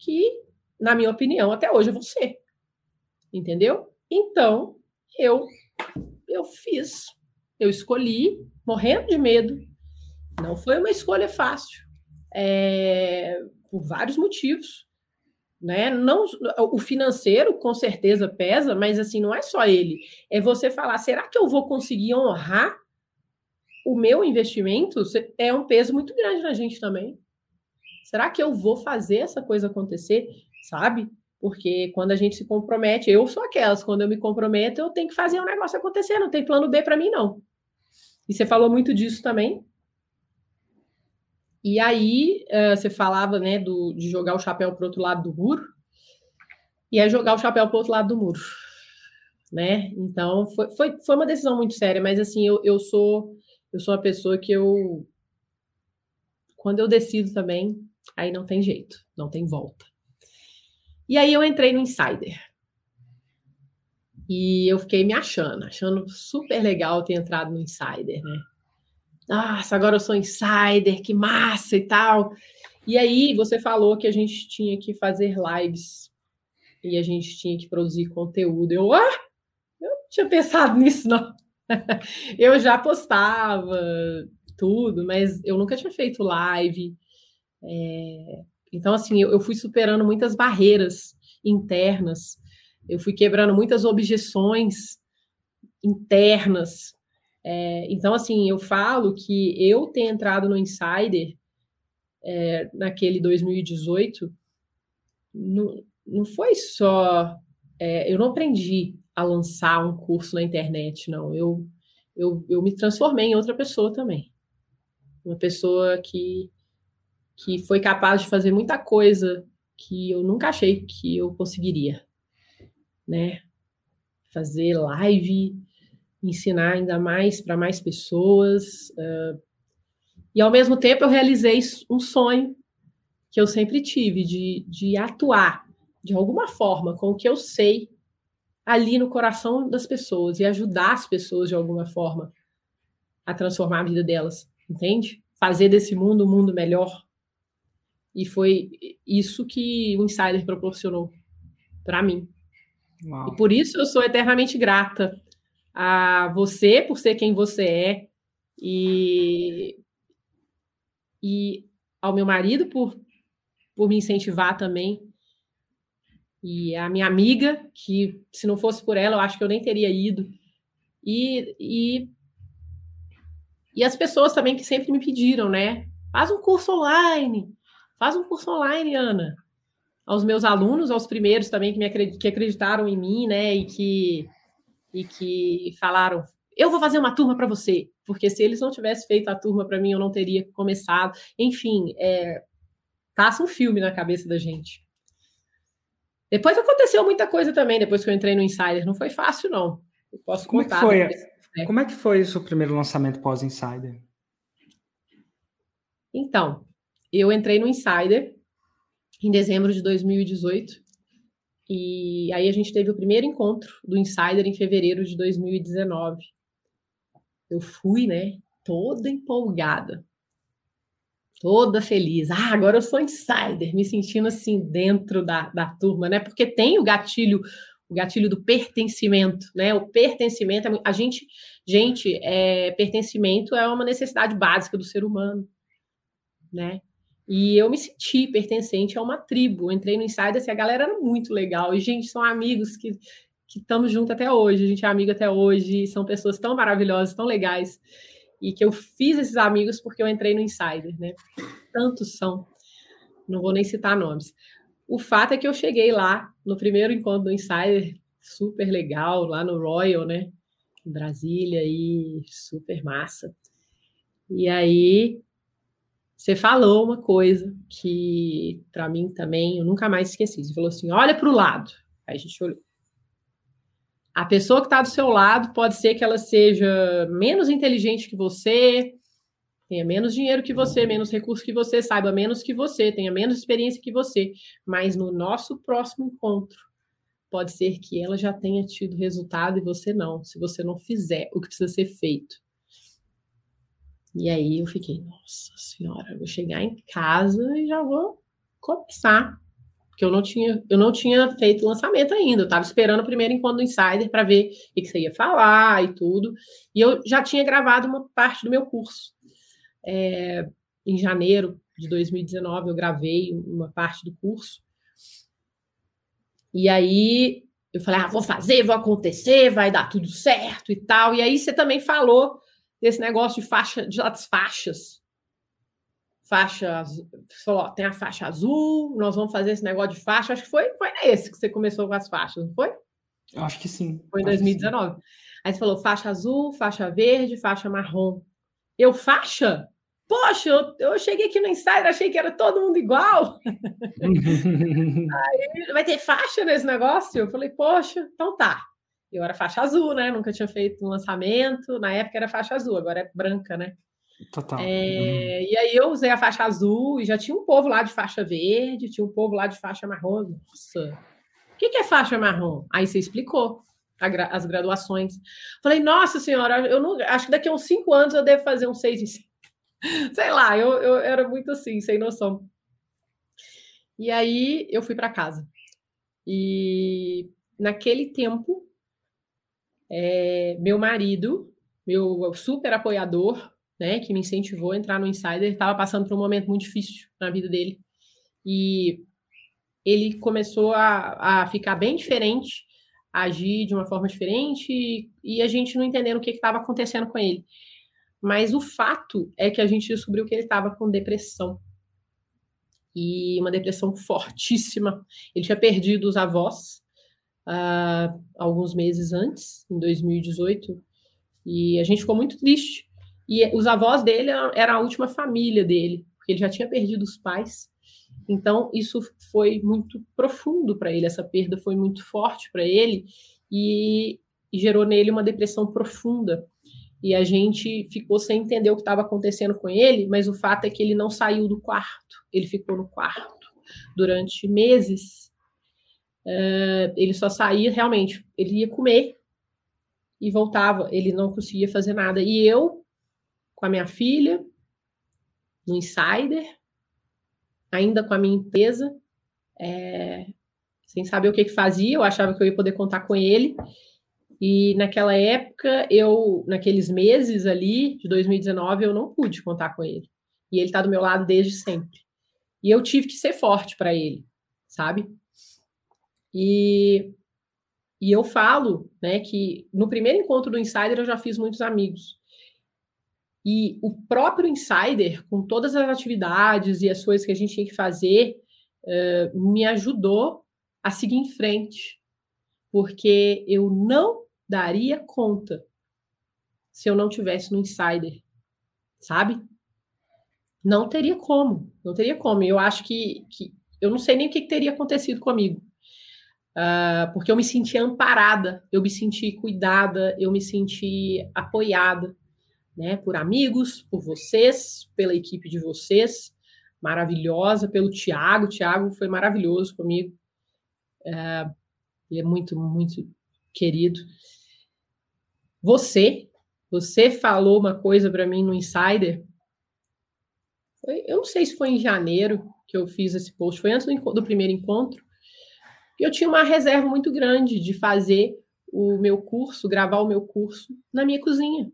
que, na minha opinião, até hoje é você. Entendeu? Então, eu eu fiz, eu escolhi, morrendo de medo. Não foi uma escolha fácil, é, por vários motivos né? Não o financeiro com certeza pesa, mas assim não é só ele. É você falar, será que eu vou conseguir honrar o meu investimento? É um peso muito grande na gente também. Será que eu vou fazer essa coisa acontecer, sabe? Porque quando a gente se compromete, eu sou aquelas, quando eu me comprometo, eu tenho que fazer o um negócio acontecer, não tem plano B para mim não. E você falou muito disso também, e aí uh, você falava né, do, de jogar o chapéu para outro lado do muro, e é jogar o chapéu para outro lado do muro. Né? Então foi, foi, foi uma decisão muito séria, mas assim, eu, eu sou eu sou uma pessoa que eu quando eu decido também, aí não tem jeito, não tem volta. E aí eu entrei no Insider. E eu fiquei me achando, achando super legal ter entrado no Insider, né? nossa, agora eu sou insider, que massa e tal. E aí você falou que a gente tinha que fazer lives e a gente tinha que produzir conteúdo. Eu, ah, eu não tinha pensado nisso, não. eu já postava tudo, mas eu nunca tinha feito live. É... Então, assim, eu, eu fui superando muitas barreiras internas, eu fui quebrando muitas objeções internas é, então, assim, eu falo que eu ter entrado no Insider é, naquele 2018 não, não foi só. É, eu não aprendi a lançar um curso na internet, não. Eu, eu, eu me transformei em outra pessoa também. Uma pessoa que, que foi capaz de fazer muita coisa que eu nunca achei que eu conseguiria, né? Fazer live, ensinar ainda mais para mais pessoas. Uh, e ao mesmo tempo eu realizei um sonho que eu sempre tive de, de atuar de alguma forma com o que eu sei ali no coração das pessoas e ajudar as pessoas de alguma forma a transformar a vida delas, entende? Fazer desse mundo um mundo melhor. E foi isso que o Insider proporcionou para mim. Uau. E por isso eu sou eternamente grata a você por ser quem você é e, e ao meu marido por, por me incentivar também e a minha amiga que se não fosse por ela eu acho que eu nem teria ido e, e, e as pessoas também que sempre me pediram né faz um curso online faz um curso online Ana aos meus alunos aos primeiros também que me acredit, que acreditaram em mim né e que e que falaram: eu vou fazer uma turma para você, porque se eles não tivessem feito a turma para mim, eu não teria começado. Enfim, é, passa um filme na cabeça da gente. Depois aconteceu muita coisa também, depois que eu entrei no Insider. Não foi fácil, não. Eu posso Como contar. É que foi, depois, né? Como é que foi o seu primeiro lançamento pós-Insider? Então, eu entrei no Insider em dezembro de 2018 e aí a gente teve o primeiro encontro do Insider em fevereiro de 2019. Eu fui, né, toda empolgada, toda feliz. Ah, agora eu sou insider, me sentindo assim dentro da, da turma, né? Porque tem o gatilho, o gatilho do pertencimento, né? O pertencimento, é, a gente, gente, é, pertencimento é uma necessidade básica do ser humano, né? E eu me senti pertencente a uma tribo. Eu entrei no Insider e a galera era muito legal. E, gente, são amigos que, que estamos juntos até hoje, a gente é amigo até hoje, são pessoas tão maravilhosas, tão legais, e que eu fiz esses amigos porque eu entrei no Insider, né? Tantos são, não vou nem citar nomes. O fato é que eu cheguei lá no primeiro encontro do Insider, super legal, lá no Royal, né? Em Brasília, e super massa. E aí você falou uma coisa que para mim também eu nunca mais esqueci. Você falou assim: olha para o lado. Aí a gente olhou. A pessoa que está do seu lado pode ser que ela seja menos inteligente que você, tenha menos dinheiro que você, menos recursos que você, saiba menos que você, tenha menos experiência que você. Mas no nosso próximo encontro, pode ser que ela já tenha tido resultado e você não, se você não fizer o que precisa ser feito. E aí eu fiquei, nossa senhora, eu vou chegar em casa e já vou começar. Porque eu não tinha, eu não tinha feito lançamento ainda. Eu estava esperando o primeiro encontro do Insider para ver o que você ia falar e tudo. E eu já tinha gravado uma parte do meu curso. É, em janeiro de 2019, eu gravei uma parte do curso. E aí eu falei, ah, vou fazer, vou acontecer, vai dar tudo certo e tal. E aí você também falou desse negócio de faixa, de das faixas. Faixa, falou, tem a faixa azul, nós vamos fazer esse negócio de faixa. Acho que foi, foi nesse que você começou com as faixas, não foi? Acho que sim. Foi em 2019. Aí você falou faixa azul, faixa verde, faixa marrom. Eu, faixa? Poxa, eu, eu cheguei aqui no Insider, achei que era todo mundo igual. Aí, vai ter faixa nesse negócio? Eu falei, poxa, então tá. Eu era faixa azul, né? Nunca tinha feito um lançamento. Na época era faixa azul, agora é branca, né? Total. É, uhum. E aí eu usei a faixa azul e já tinha um povo lá de faixa verde, tinha um povo lá de faixa marrom. Nossa, o que, que é faixa marrom? Aí você explicou as graduações. Falei, nossa senhora, eu não, acho que daqui a uns cinco anos eu devo fazer um seis em seis. Sei lá, eu, eu era muito assim, sem noção. E aí eu fui para casa. E naquele tempo é, meu marido, meu super apoiador, né, que me incentivou a entrar no Insider, estava passando por um momento muito difícil na vida dele. E ele começou a, a ficar bem diferente, agir de uma forma diferente, e, e a gente não entendendo o que estava acontecendo com ele. Mas o fato é que a gente descobriu que ele estava com depressão. E uma depressão fortíssima. Ele tinha perdido os avós, alguns meses antes, em 2018, e a gente ficou muito triste. E os avós dele eram a última família dele, porque ele já tinha perdido os pais. Então, isso foi muito profundo para ele, essa perda foi muito forte para ele e, e, gerou nele uma depressão profunda. E a gente ficou sem entender o que estava acontecendo com ele, mas o fato é que ele não saiu do quarto, ele ficou no quarto durante meses Uh, ele só saía realmente, ele ia comer e voltava, ele não conseguia fazer nada. E eu, com a minha filha, no Insider, ainda com a minha empresa, é, sem saber o que, que fazia, eu achava que eu ia poder contar com ele. E naquela época, eu, naqueles meses ali de 2019, eu não pude contar com ele. E ele está do meu lado desde sempre. E eu tive que ser forte para ele, sabe? E, e eu falo né, que no primeiro encontro do Insider eu já fiz muitos amigos. E o próprio Insider, com todas as atividades e as coisas que a gente tinha que fazer, uh, me ajudou a seguir em frente. Porque eu não daria conta se eu não tivesse no Insider, sabe? Não teria como, não teria como. Eu acho que, que eu não sei nem o que, que teria acontecido comigo uh, porque eu me senti amparada, eu me senti cuidada, eu me senti apoiada, né, por amigos, por vocês, pela equipe de vocês, maravilhosa, pelo Tiago, Tiago foi maravilhoso comigo, uh, ele é muito, muito querido. Você, você falou uma coisa para mim no Insider, eu não sei se foi em janeiro que eu fiz esse post, foi antes do, do primeiro encontro, eu tinha uma reserva muito grande de fazer o meu curso, gravar o meu curso na minha cozinha.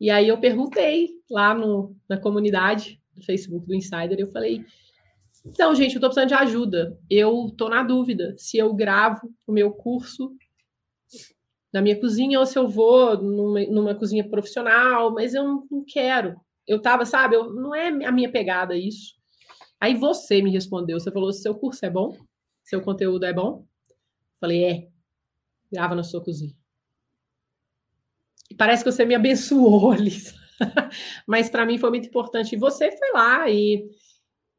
E aí eu perguntei lá no, na comunidade do Facebook do Insider, eu falei, então, gente, eu estou precisando de ajuda. Eu estou na dúvida se eu gravo o meu curso na minha cozinha ou se eu vou numa, numa cozinha profissional, mas eu não, quero. Eu tava, sabe, eu, não é a minha pegada isso. Aí você me respondeu, você falou, seu curso é bom? Seu conteúdo é bom? Falei, é. Grava na sua cozinha. E parece que você me abençoou, Lisa. Mas para mim foi muito importante. E você foi lá e,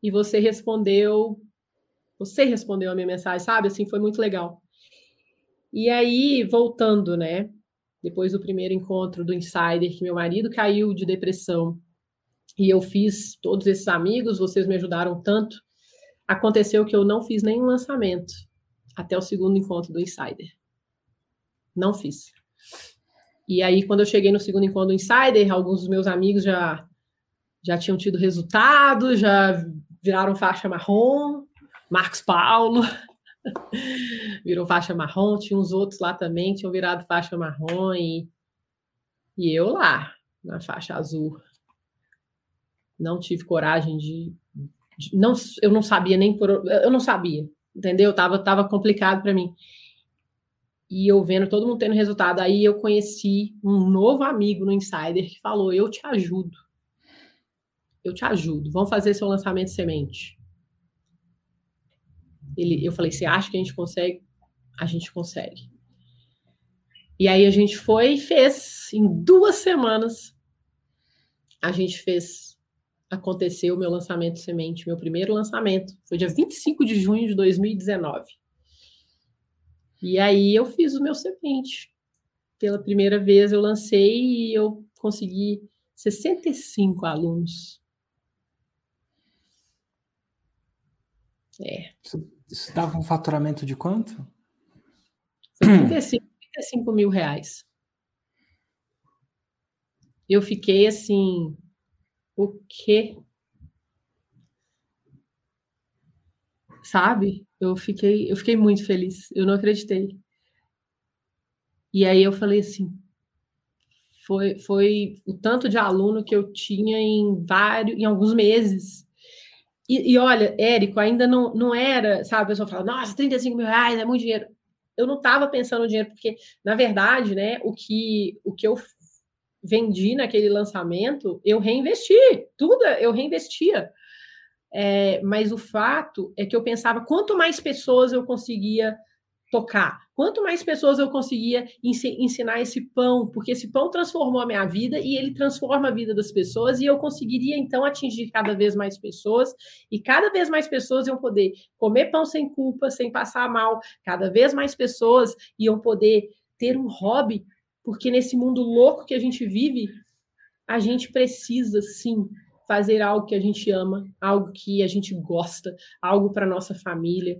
e você respondeu. Você respondeu a minha mensagem, sabe? Assim, foi muito legal. E aí, voltando, né? Depois do primeiro encontro do Insider, que meu marido caiu de depressão e eu fiz todos esses amigos, vocês me ajudaram tanto. Aconteceu que eu não fiz nenhum lançamento até o segundo encontro do Insider. Não fiz. E aí, quando eu cheguei no segundo encontro do Insider, alguns dos meus amigos já, já tinham tido resultado, já viraram faixa marrom, Marcos Paulo virou faixa marrom, tinha uns outros lá também, tinham virado faixa marrom e, e eu lá, na faixa azul. Não tive coragem de, de não, eu não sabia nem por, eu não sabia, entendeu? Tava, tava complicado para mim e eu vendo todo mundo tendo resultado. Aí eu conheci um novo amigo no Insider que falou: Eu te ajudo. Eu te ajudo. Vamos fazer seu lançamento semente. Ele, eu falei: Você acha que a gente consegue? A gente consegue. E aí a gente foi e fez. Em duas semanas, a gente fez acontecer o meu lançamento semente, meu primeiro lançamento. Foi dia 25 de junho de 2019. E aí eu fiz o meu semente. Pela primeira vez eu lancei e eu consegui 65 alunos. É. Isso dava um faturamento de quanto? 35, 35 mil reais. Eu fiquei assim, o quê? Sabe? Eu fiquei, eu fiquei muito feliz. Eu não acreditei. E aí eu falei assim, foi, foi o tanto de aluno que eu tinha em vários, em alguns meses. E, e olha, Érico, ainda não, não era, sabe, a pessoa fala, nossa, 35 mil reais é muito dinheiro. Eu não estava pensando no dinheiro, porque, na verdade, né, o que, o que eu vendi naquele lançamento, eu reinvesti, tudo eu reinvestia. É, mas o fato é que eu pensava quanto mais pessoas eu conseguia tocar, quanto mais pessoas eu conseguia ensinar esse pão, porque esse pão transformou a minha vida e ele transforma a vida das pessoas e eu conseguiria então atingir cada vez mais pessoas e cada vez mais pessoas iam poder comer pão sem culpa, sem passar mal, cada vez mais pessoas iam poder ter um hobby, porque nesse mundo louco que a gente vive, a gente precisa sim fazer algo que a gente ama, algo que a gente gosta, algo para nossa família.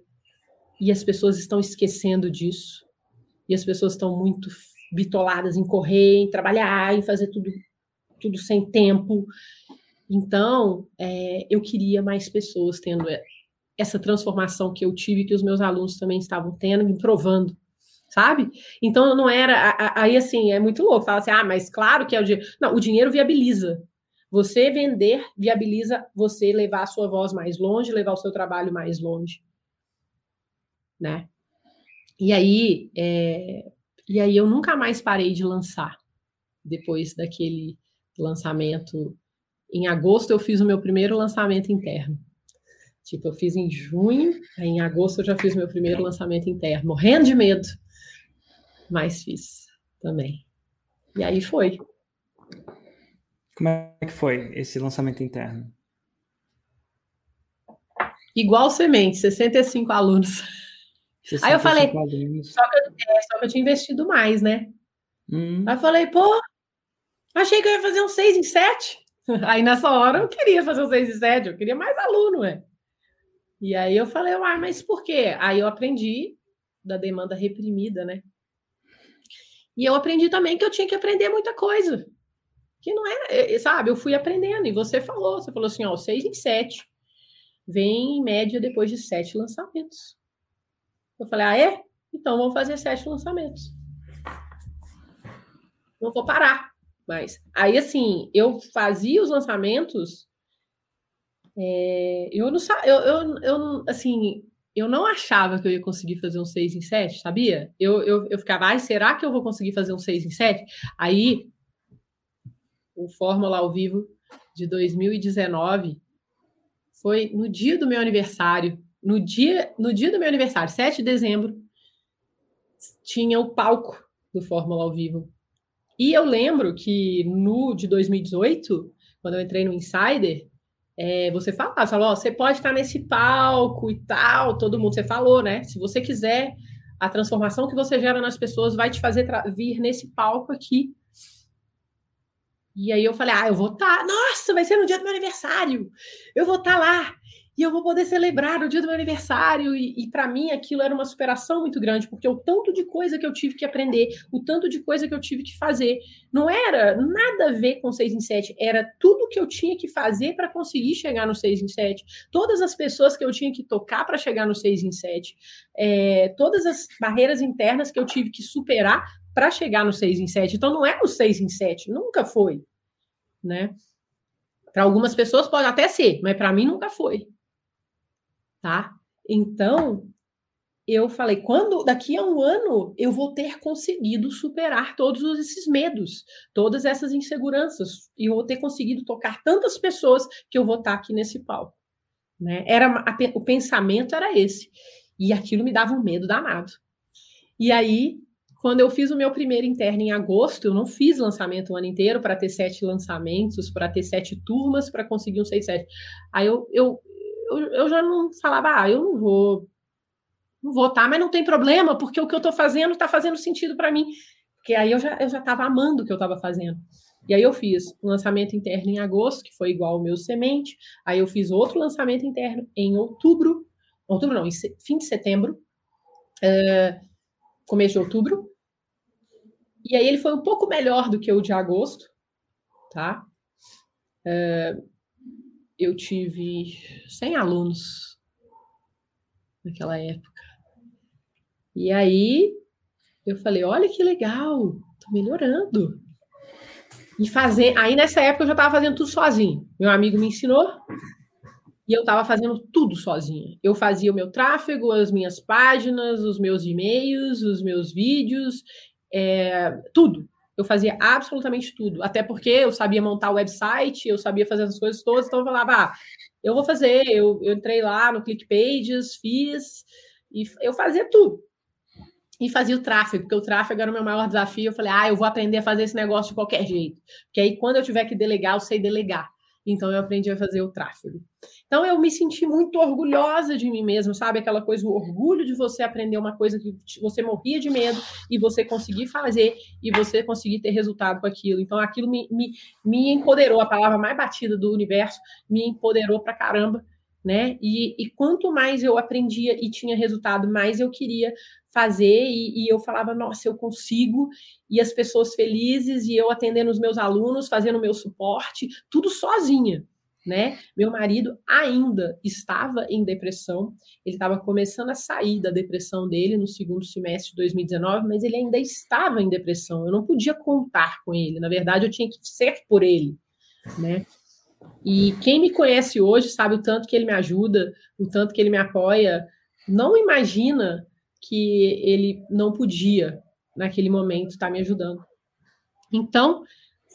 E as pessoas estão esquecendo disso. E as pessoas estão muito bitoladas em correr, em trabalhar, em fazer tudo, tudo sem tempo. Então, é, eu queria mais pessoas tendo essa transformação que eu tive, que os meus alunos também estavam tendo, me provando, sabe? Então, não era. Aí, assim, é muito louco. Fala assim, ah, mas claro que é o dinheiro. Não, o dinheiro viabiliza. Você vender viabiliza você levar a sua voz mais longe, levar o seu trabalho mais longe, né? E aí, é... e aí eu nunca mais parei de lançar depois daquele lançamento. Em agosto eu fiz o meu primeiro lançamento interno. Tipo, eu fiz em junho, em agosto eu já fiz meu primeiro lançamento interno, morrendo de medo, mas fiz também. E aí foi. Como é que foi esse lançamento interno? Igual semente, 65 alunos. 65 Aí eu falei, só que, é, só que, eu tinha investido mais, né? Hum. Aí eu falei, pô, achei que eu ia fazer um 6 em 7. Aí nessa hora eu queria fazer um 6 em 7, eu queria mais aluno, né? E aí eu falei, ah, mas por quê? Aí eu aprendi da demanda reprimida, né? E eu aprendi também que eu tinha que aprender muita coisa que não é, sabe? Eu fui aprendendo e você falou, você falou assim, ó, seis em sete vem em média depois de sete lançamentos. Eu falei, ah, é? Então vamos fazer sete lançamentos. Não vou parar. Mas aí, assim, eu fazia os lançamentos. É, eu não eu, eu, eu, assim, eu não achava que eu ia conseguir fazer um 6 em 7, sabia? Eu, eu, eu ficava, ai, será que eu vou conseguir fazer um 6 em 7? Aí, o Fórmula ao vivo de 2019 foi no dia do meu aniversário. No dia, no dia do meu aniversário, 7 de dezembro, tinha o palco do Fórmula ao vivo. E eu lembro que no de 2018, quando eu entrei no Insider, é, você falava, você falou, ó, você pode estar nesse palco e tal, todo mundo, você falou, né? Se você quiser, a transformação que você gera nas pessoas vai te fazer vir nesse palco aqui. E aí eu falei, ah, eu vou estar, tá, nossa, vai ser no dia do meu aniversário, eu vou estar tá lá e eu vou poder celebrar o dia do meu aniversário. E, e para mim aquilo era uma superação muito grande, porque o tanto de coisa que eu tive que aprender, o tanto de coisa que eu tive que fazer, não era nada a ver com 6 em 7, era tudo que eu tinha que fazer para conseguir chegar no 6 em 7. Todas as pessoas que eu tinha que tocar para chegar no 6 em 7, é, todas as barreiras internas que eu tive que superar para chegar no 6 em 7. Então não é o 6 em 7, nunca foi, né? Para algumas pessoas pode até ser, mas para mim nunca foi tá? Então, eu falei, quando daqui a um ano eu vou ter conseguido superar todos esses medos, todas essas inseguranças, e vou ter conseguido tocar tantas pessoas que eu vou estar aqui nesse palco. Né? Era a, o pensamento era esse. E aquilo me dava um medo danado. E aí, quando eu fiz o meu primeiro interno em agosto, eu não fiz lançamento o ano inteiro para ter sete lançamentos, para ter sete turmas, para conseguir um seis, sete. Aí eu, eu, eu, eu já não falava, ah, eu não vou, não vou, tá, mas não tem problema, porque o que eu estou fazendo está fazendo sentido para mim. Porque aí eu já eu já estava amando o que eu estava fazendo. E aí eu fiz um lançamento interno em agosto, que foi igual ao meu semente. Aí eu fiz outro lançamento interno em outubro, outubro não, em fim de setembro, uh, começo de outubro. E aí ele foi um pouco melhor do que o de agosto, tá? Uh, eu tive 100 alunos naquela época. E aí eu falei, olha que legal, tô melhorando. E fazer, aí nessa época eu já estava fazendo tudo sozinho. Meu amigo me ensinou e eu estava fazendo tudo sozinha. Eu fazia o meu tráfego, as minhas páginas, os meus e-mails, os meus vídeos, é, tudo. Eu fazia absolutamente tudo, até porque eu sabia montar o website, eu sabia fazer essas coisas todas, então eu falava, ah, eu vou fazer, eu, eu entrei lá no ClickPages, fiz, e eu fazia tudo. E fazia o tráfego, porque o tráfego era o meu maior desafio. Eu falei, ah, eu vou aprender a fazer esse negócio de qualquer jeito. Porque aí, quando eu tiver que delegar, eu sei delegar. Então eu aprendi a fazer o tráfego. Então eu me senti muito orgulhosa de mim mesma, sabe? Aquela coisa, o orgulho de você aprender uma coisa que você morria de medo e você conseguir fazer e você conseguir ter resultado com aquilo. Então aquilo me, me, me empoderou, a palavra mais batida do universo, me empoderou pra caramba. Né? E, e quanto mais eu aprendia e tinha resultado, mais eu queria fazer e, e, eu falava, nossa, eu consigo, e as pessoas felizes, e eu atendendo os meus alunos, fazendo o meu suporte, tudo sozinha, né? Meu marido ainda estava em depressão, ele estava começando a sair da depressão dele no segundo semestre de 2019, mas ele ainda estava em depressão, eu não podia contar com ele, na verdade eu tinha que ser por ele, né? E quem me conhece hoje sabe o tanto que ele me ajuda, o tanto que ele me apoia, não imagina que ele não podia, naquele momento, estar tá me ajudando. Então,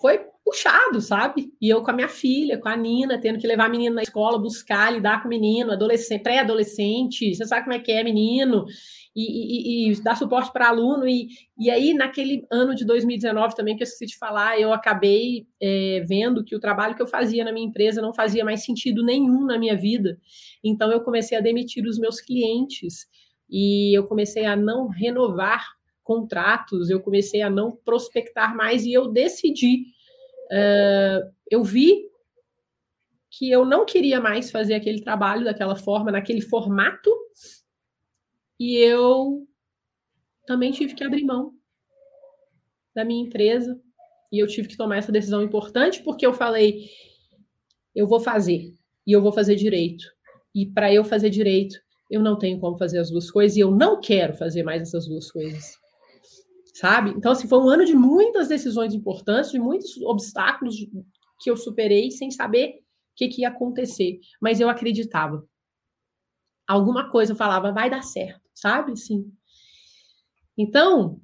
foi puxado, sabe? E eu com a minha filha, com a Nina, tendo que levar a menina na escola, buscar, lidar com o menino, adolescente, pré-adolescente, você sabe como é que é, menino, e, e, e dar suporte para aluno. E, e aí, naquele ano de 2019 também, que eu esqueci de falar, eu acabei é, vendo que o trabalho que eu fazia na minha empresa não fazia mais sentido nenhum na minha vida. Então, eu comecei a demitir os meus clientes e eu comecei a não renovar contratos, eu comecei a não prospectar mais e eu decidi, uh, eu vi que eu não queria mais fazer aquele trabalho daquela forma, naquele formato, e eu também tive que abrir mão da minha empresa e eu tive que tomar essa decisão importante porque eu falei eu vou fazer e eu vou fazer direito e para eu fazer direito eu não tenho como fazer as duas coisas e eu não quero fazer mais essas duas coisas. Sabe? Então, assim, foi um ano de muitas decisões importantes, de muitos obstáculos que eu superei sem saber o que, que ia acontecer. Mas eu acreditava. alguma coisa eu falava, vai dar certo, sabe? Sim. Então,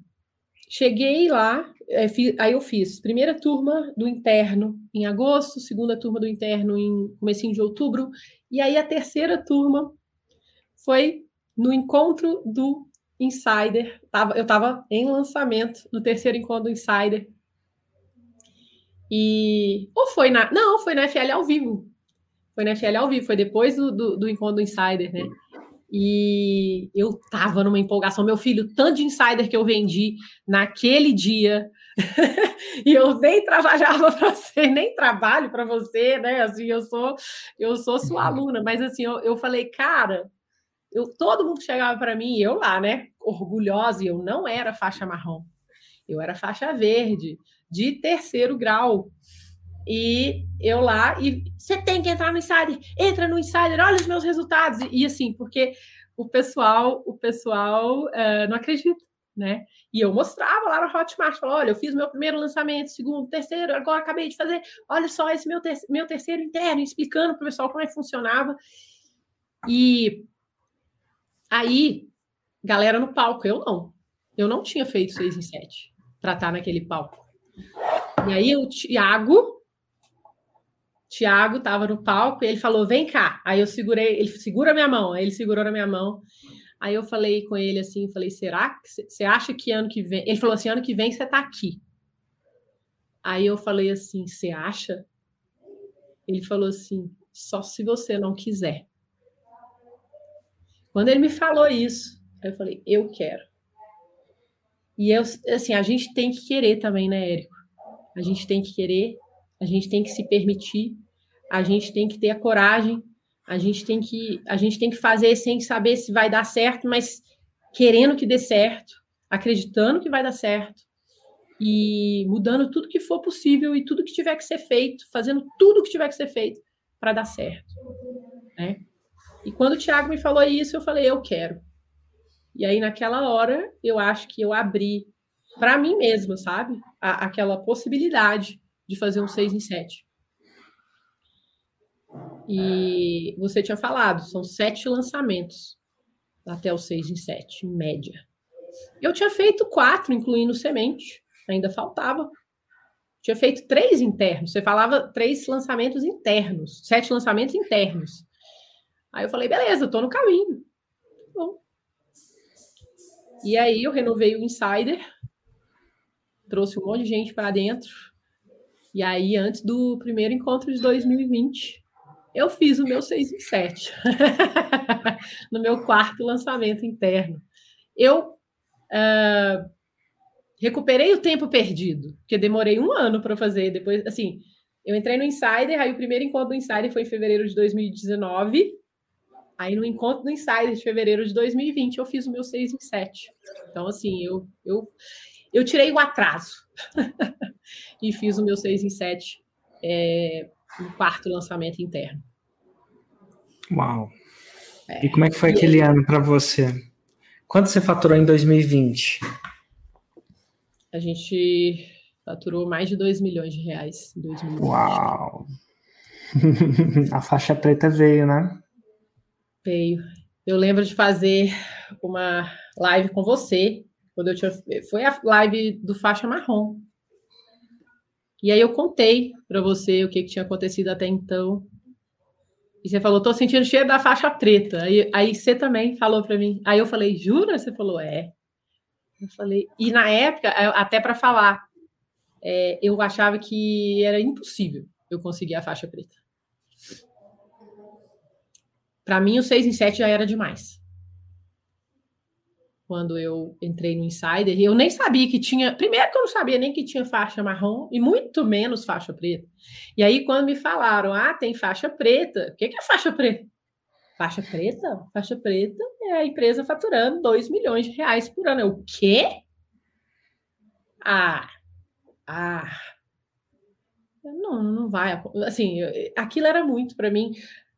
cheguei lá, é, aí eu fiz primeira turma do interno em agosto, segunda turma do interno em comecinho de outubro, e aí a terceira turma foi no encontro do Insider. Eu estava em lançamento no terceiro encontro do Insider. E. Ou foi na. Não, foi na FL ao vivo. Foi na FL ao vivo, foi depois do, do, do encontro do Insider, né? E eu tava numa empolgação. Meu filho, tanto de insider que eu vendi naquele dia. e eu nem trabalhava para você, nem trabalho para você, né? Assim, eu sou, eu sou sua uhum. aluna, mas assim, eu, eu falei, cara, eu, todo mundo chegava para mim, eu lá, né, orgulhosa, e eu não era faixa marrom, eu era faixa verde, de terceiro grau. E eu lá, e você tem que entrar no Insider, entra no Insider, olha os meus resultados. E, e assim, porque o pessoal, o pessoal uh, não acredita, né? E eu mostrava lá no Hotmart, falava, olha, eu fiz meu primeiro lançamento, segundo, terceiro, agora acabei de fazer, olha só esse meu, ter meu terceiro interno, explicando para o pessoal como é que funcionava. E aí, galera no palco, eu não. Eu não tinha feito seis em sete para estar naquele palco. E aí o Thiago, Tiago estava no palco e ele falou: Vem cá. Aí eu segurei, ele segura minha mão, aí ele segurou na minha mão. Aí eu falei com ele assim: falei, será que você acha que ano que vem? Ele falou assim: ano que vem você está aqui. Aí eu falei assim: você acha? Ele falou assim: só se você não quiser. Quando ele me falou isso, eu falei: eu quero. E eu, assim, a gente tem que querer também, né, Érico? A gente tem que querer a gente tem que se permitir, a gente tem que ter a coragem, a gente tem que, a gente tem que fazer sem saber se vai dar certo, mas querendo que dê certo, acreditando que vai dar certo e mudando tudo que for possível e tudo que tiver que ser feito, fazendo tudo que tiver que ser feito para dar certo, né? E quando o Thiago me falou isso, eu falei, eu quero. E aí, naquela hora, eu acho que eu abri para mim mesma, sabe? A, aquela possibilidade de fazer um 6 em 7. E você tinha falado, são sete lançamentos até o 6 em 7, em média. Eu tinha feito quatro, incluindo semente, ainda faltava. Tinha feito três internos. Você falava três lançamentos internos, sete lançamentos internos. Aí eu falei, beleza, estou no caminho. Bom. E aí eu renovei o Insider, trouxe um monte de gente para dentro, e aí, antes do primeiro encontro de 2020, eu fiz o meu 6 em 7, no meu quarto lançamento interno. Eu uh, recuperei o tempo perdido, porque demorei um ano para fazer. Depois, assim, eu entrei no Insider, aí o primeiro encontro do Insider foi em fevereiro de 2019. Aí no encontro do Insider de fevereiro de 2020, eu fiz o meu 6 em 7. Então, assim, eu, eu, eu tirei o atraso e fiz o meu 6 em 7 é, no quarto lançamento interno. Uau! É. E como é que foi e aquele ano para você? Quanto você faturou em 2020? A gente faturou mais de 2 milhões de reais em 2020. Uau! A faixa preta veio, né? Veio. Eu lembro de fazer uma live com você quando eu tinha, foi a live do faixa marrom. E aí eu contei para você o que, que, tinha acontecido até então. E você falou, tô sentindo cheiro da faixa preta. Aí, aí você também falou para mim. Aí eu falei, jura? Você falou, é. Eu falei, e na época, até para falar, é, eu achava que era impossível eu conseguir a faixa preta. Para mim, o 6 em 7 já era demais quando eu entrei no Insider, eu nem sabia que tinha. Primeiro que eu não sabia nem que tinha faixa marrom e muito menos faixa preta. E aí, quando me falaram, ah, tem faixa preta, o que, é faixa preta? Faixa preta? Faixa preta é a empresa faturando 2 milhões de reais por ano. Eu, o quê? Ah, ah. Não, não vai. Assim, aquilo era muito para mim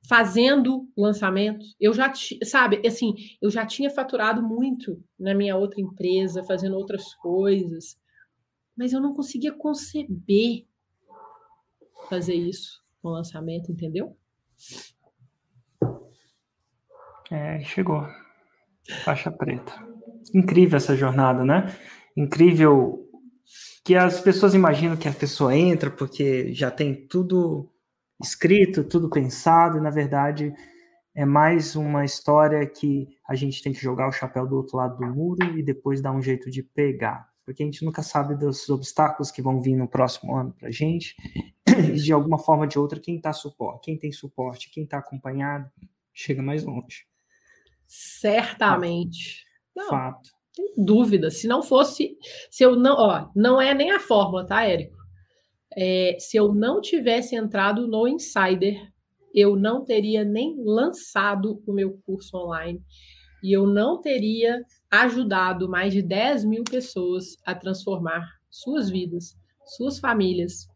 fazendo lançamento. Eu já, sabe, assim, eu já tinha faturado muito na minha outra empresa, fazendo outras coisas, mas eu não conseguia conceber fazer isso no lançamento, entendeu? É, chegou. Faixa preta. Incrível essa jornada, né? Incrível que as pessoas imaginam que a pessoa entra porque já tem tudo escrito, tudo pensado, e na verdade é mais uma história que a gente tem que jogar o chapéu do outro lado do muro e depois dar um jeito de pegar. Porque a gente nunca sabe dos obstáculos que vão vir no próximo ano para a gente. E de alguma forma ou de outra, quem tá suporte, quem tem suporte, quem está acompanhado, chega mais longe. Certamente. Fato. Não, Fato. Sem dúvida. Se não fosse, se eu não, ó, não é nem a fórmula, tá, Érico? É, se eu não tivesse entrado no Insider, eu não teria nem lançado o meu curso online e eu não teria ajudado mais de 10 mil pessoas a transformar suas vidas, suas famílias,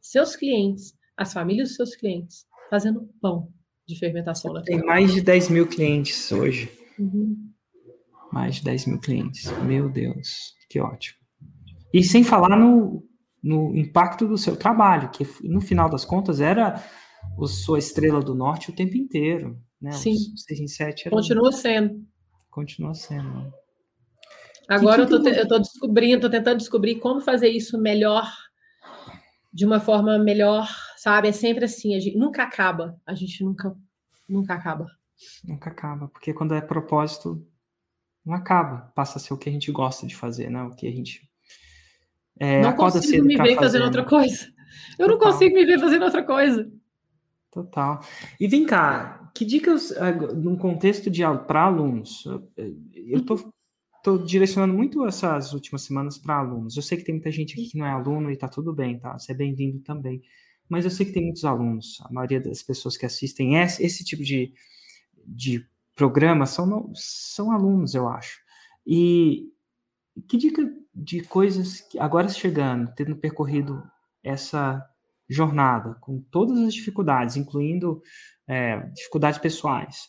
seus clientes, as famílias dos seus clientes, fazendo pão de fermentação natural. Tem mais de 10 mil clientes hoje. Uhum. Mais de 10 mil clientes. Meu Deus, que ótimo. E sem falar no, no impacto do seu trabalho, que no final das contas era o sua estrela do norte o tempo inteiro. Né? Sim. O 6 em 7 era... Continua sendo. Continua sendo. Agora que que eu estou descobrindo, estou tentando descobrir como fazer isso melhor, de uma forma melhor, sabe? É sempre assim, a gente nunca acaba, a gente nunca, nunca acaba. Nunca acaba, porque quando é propósito, não acaba, passa a ser o que a gente gosta de fazer, né? O que a gente é, não consigo me ver fazendo outra coisa. Eu Total. não consigo me ver fazendo outra coisa. Total. E vem cá, que dicas, ah, num contexto de para alunos, eu tô, tô direcionando muito essas últimas semanas para alunos. Eu sei que tem muita gente aqui que não é aluno e tá tudo bem, tá? Você é bem-vindo também. Mas eu sei que tem muitos alunos, a maioria das pessoas que assistem esse, esse tipo de, de programa são, são alunos, eu acho. E que dica de coisas que agora chegando, tendo percorrido essa jornada com todas as dificuldades, incluindo é, dificuldades pessoais,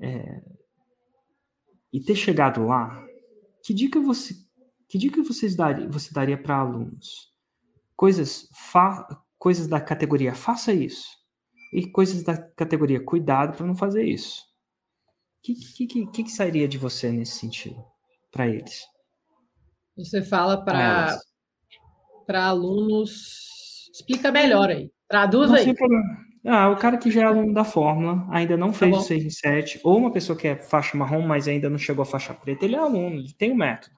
é, e ter chegado lá, que dica você que dica vocês daria, você daria para alunos? Coisas fa, coisas da categoria faça isso e coisas da categoria cuidado para não fazer isso. O que, que, que, que, sairia de você nesse sentido para eles? Você fala para para alunos. Explica melhor aí. Traduz não aí. Ah, o cara que já é aluno da fórmula, ainda não tá fez tá o 6 em 7, ou uma pessoa que é faixa marrom, mas ainda não chegou à faixa preta, ele é aluno, ele tem o um método.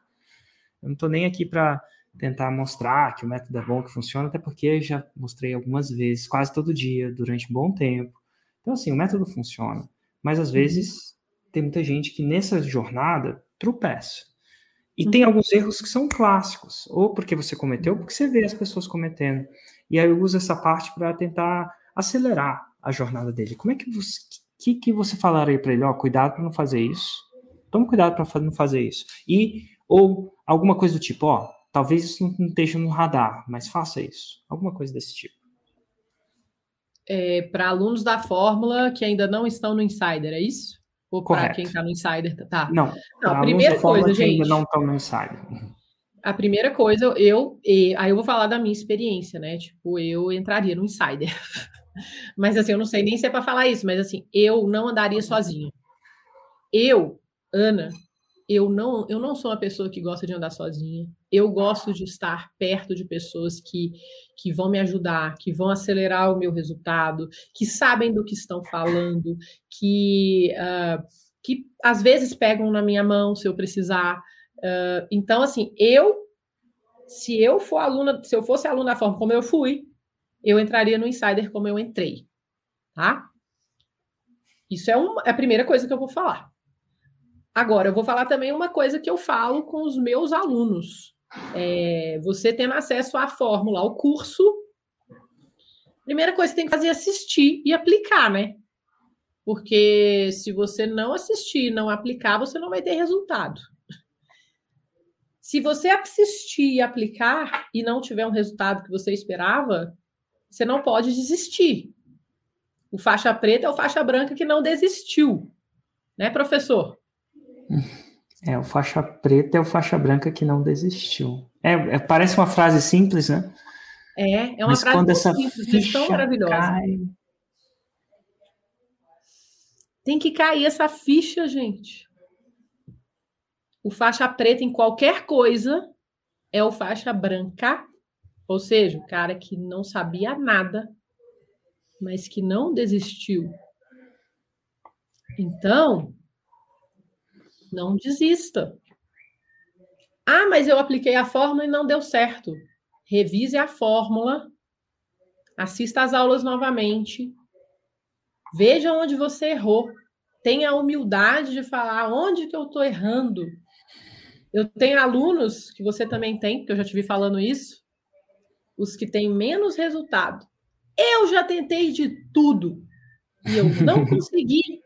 Eu não estou nem aqui para tentar mostrar que o método é bom, que funciona, até porque já mostrei algumas vezes, quase todo dia, durante um bom tempo. Então, assim, o método funciona, mas às uhum. vezes tem muita gente que nessa jornada tropeça. E uhum. tem alguns erros que são clássicos, ou porque você cometeu, ou porque você vê as pessoas cometendo. E aí eu uso essa parte para tentar acelerar a jornada dele. Como é que você, que, que você falaria para ele? Ó, cuidado para não fazer isso. Toma cuidado para não fazer isso. E ou alguma coisa do tipo, ó, talvez isso não esteja no radar, mas faça isso. Alguma coisa desse tipo. É, para alunos da fórmula que ainda não estão no Insider, é isso? Ou para quem está no Insider? Tá. Não, não a primeira coisa, gente. ainda não estão no Insider. A primeira coisa, eu, e, aí eu vou falar da minha experiência, né? Tipo, eu entraria no Insider. mas assim, eu não sei nem se é para falar isso, mas assim, eu não andaria sozinha. Eu, Ana, eu não, eu não sou uma pessoa que gosta de andar sozinha. Eu gosto de estar perto de pessoas que, que vão me ajudar, que vão acelerar o meu resultado, que sabem do que estão falando, que, uh, que às vezes pegam na minha mão se eu precisar. Uh, então, assim, eu, se eu for aluna, se eu fosse aluna da forma como eu fui, eu entraria no Insider como eu entrei, tá? Isso é, uma, é a primeira coisa que eu vou falar. Agora, eu vou falar também uma coisa que eu falo com os meus alunos. É, você tendo acesso à fórmula, ao curso, primeira coisa que tem que fazer é assistir e aplicar, né? Porque se você não assistir, não aplicar, você não vai ter resultado. Se você assistir e aplicar e não tiver um resultado que você esperava, você não pode desistir. O faixa preta é o faixa branca que não desistiu, né, professor? É, o faixa preta é o faixa branca que não desistiu. É, é parece uma frase simples, né? É, é uma Mas frase quando essa simples, ficha tão maravilhosa. Cai... Tem que cair essa ficha, gente. O faixa preta em qualquer coisa é o faixa branca, ou seja, o cara que não sabia nada, mas que não desistiu. Então, não desista. Ah, mas eu apliquei a fórmula e não deu certo. Revise a fórmula, assista às aulas novamente, veja onde você errou, tenha a humildade de falar onde que eu estou errando. Eu tenho alunos que você também tem, que eu já te vi falando isso, os que têm menos resultado. Eu já tentei de tudo e eu não consegui.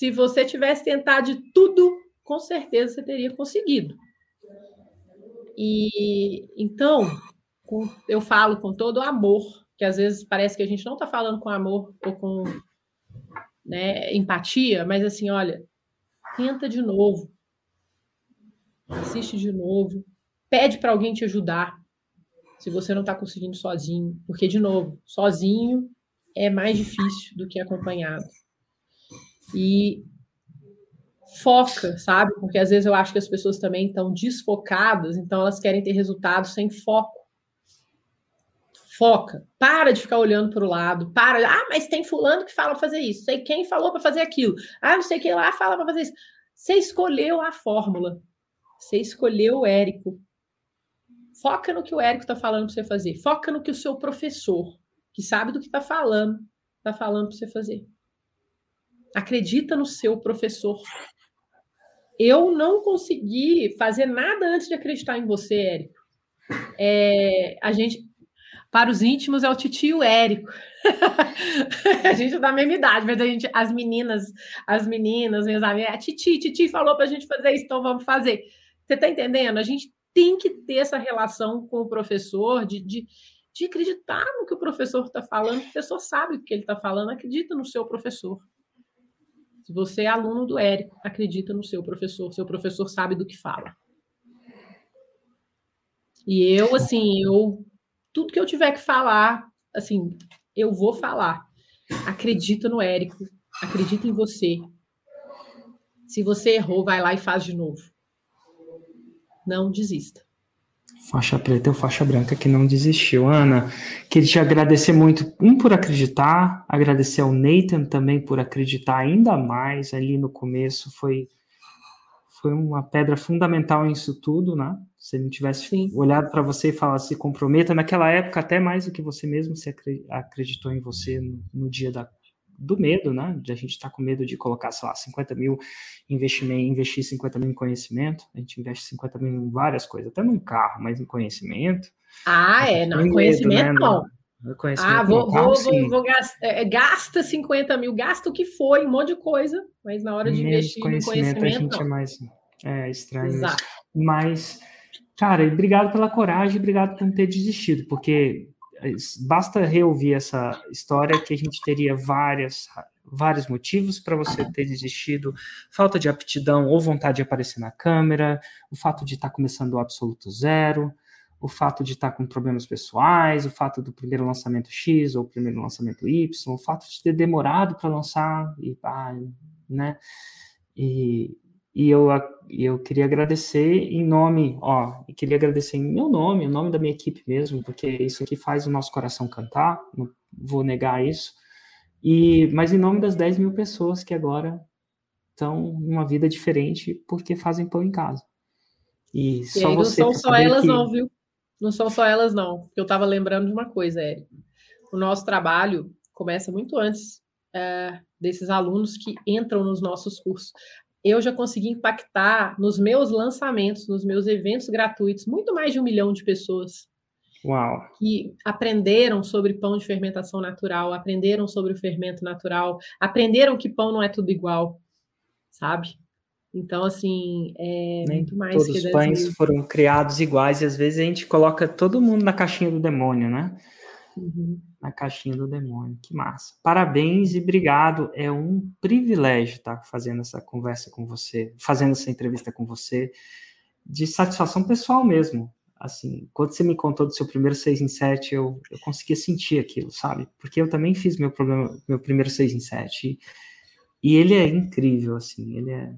Se você tivesse tentado de tudo, com certeza você teria conseguido. E então, eu falo com todo amor, que às vezes parece que a gente não está falando com amor ou com né, empatia, mas assim, olha, tenta de novo, assiste de novo, pede para alguém te ajudar, se você não está conseguindo sozinho, porque de novo, sozinho é mais difícil do que acompanhado. E foca, sabe? Porque às vezes eu acho que as pessoas também estão desfocadas, então elas querem ter resultados sem foco. Foca, para de ficar olhando para o lado, para. Ah, mas tem fulano que fala para fazer isso, sei quem falou para fazer aquilo. Ah, não sei quem lá fala para fazer isso. Você escolheu a fórmula, você escolheu o Érico. Foca no que o Érico está falando para você fazer. Foca no que o seu professor, que sabe do que está falando, está falando para você fazer. Acredita no seu professor. Eu não consegui fazer nada antes de acreditar em você, Érico. É, a gente, para os íntimos, é o titio Érico. a gente é da mesma idade, mas a gente, as meninas, as meninas, minhas amigas, a Titi, Titi falou para a gente fazer isso, então vamos fazer. Você está entendendo? A gente tem que ter essa relação com o professor, de, de, de acreditar no que o professor está falando. O professor sabe o que ele está falando, acredita no seu professor. Se você é aluno do Érico, acredita no seu professor, seu professor sabe do que fala. E eu, assim, eu tudo que eu tiver que falar, assim, eu vou falar. Acredita no Érico, acredita em você. Se você errou, vai lá e faz de novo. Não desista. Faixa preta ou faixa branca que não desistiu. Ana, queria te agradecer muito, um, por acreditar, agradecer ao Nathan também por acreditar ainda mais ali no começo, foi, foi uma pedra fundamental nisso tudo, né? Se ele não tivesse Sim. olhado para você e falado se comprometa, naquela época, até mais do que você mesmo se acreditou em você no, no dia da do medo, né? De a gente estar tá com medo de colocar, sei lá, 50 mil investimento, investir 50 mil em conhecimento. A gente investe 50 mil em várias coisas, até num carro, mas em conhecimento. Ah, é, não, conhecimento medo, né? não. ah, vou, carro, vou, vou, vou gastar, é, gasta 50 mil, gasta o que foi, um monte de coisa, mas na hora de investir conhecimento, em conhecimento. A gente não. é mais é, estranho. Exato. Mas, cara, obrigado pela coragem, obrigado por não ter desistido, porque basta reouvir essa história que a gente teria várias, vários motivos para você ter desistido, falta de aptidão ou vontade de aparecer na câmera, o fato de estar tá começando do absoluto zero, o fato de estar tá com problemas pessoais, o fato do primeiro lançamento X ou primeiro lançamento Y, o fato de ter demorado para lançar e ah, né? E, e eu, eu queria agradecer em nome, ó, e queria agradecer em meu nome, em nome da minha equipe mesmo, porque isso aqui faz o nosso coração cantar, não vou negar isso. E, mas em nome das 10 mil pessoas que agora estão numa vida diferente porque fazem pão em casa. E, e só aí, você. Não são só elas, que... não, viu? Não são só elas, não. Eu estava lembrando de uma coisa, Érico. O nosso trabalho começa muito antes é, desses alunos que entram nos nossos cursos eu já consegui impactar nos meus lançamentos, nos meus eventos gratuitos, muito mais de um milhão de pessoas. Uau. Que aprenderam sobre pão de fermentação natural, aprenderam sobre o fermento natural, aprenderam que pão não é tudo igual, sabe? Então, assim, é Nem muito mais todos os pães mil. foram criados iguais e às vezes a gente coloca todo mundo na caixinha do demônio, né? Uhum na caixinha do demônio. Que massa. Parabéns e obrigado. É um privilégio estar fazendo essa conversa com você, fazendo essa entrevista com você, de satisfação pessoal mesmo. assim, quando você me contou do seu primeiro 6 em 7, eu, eu conseguia sentir aquilo, sabe? Porque eu também fiz meu problema, meu primeiro 6 em 7. E, e ele é incrível, assim, ele é.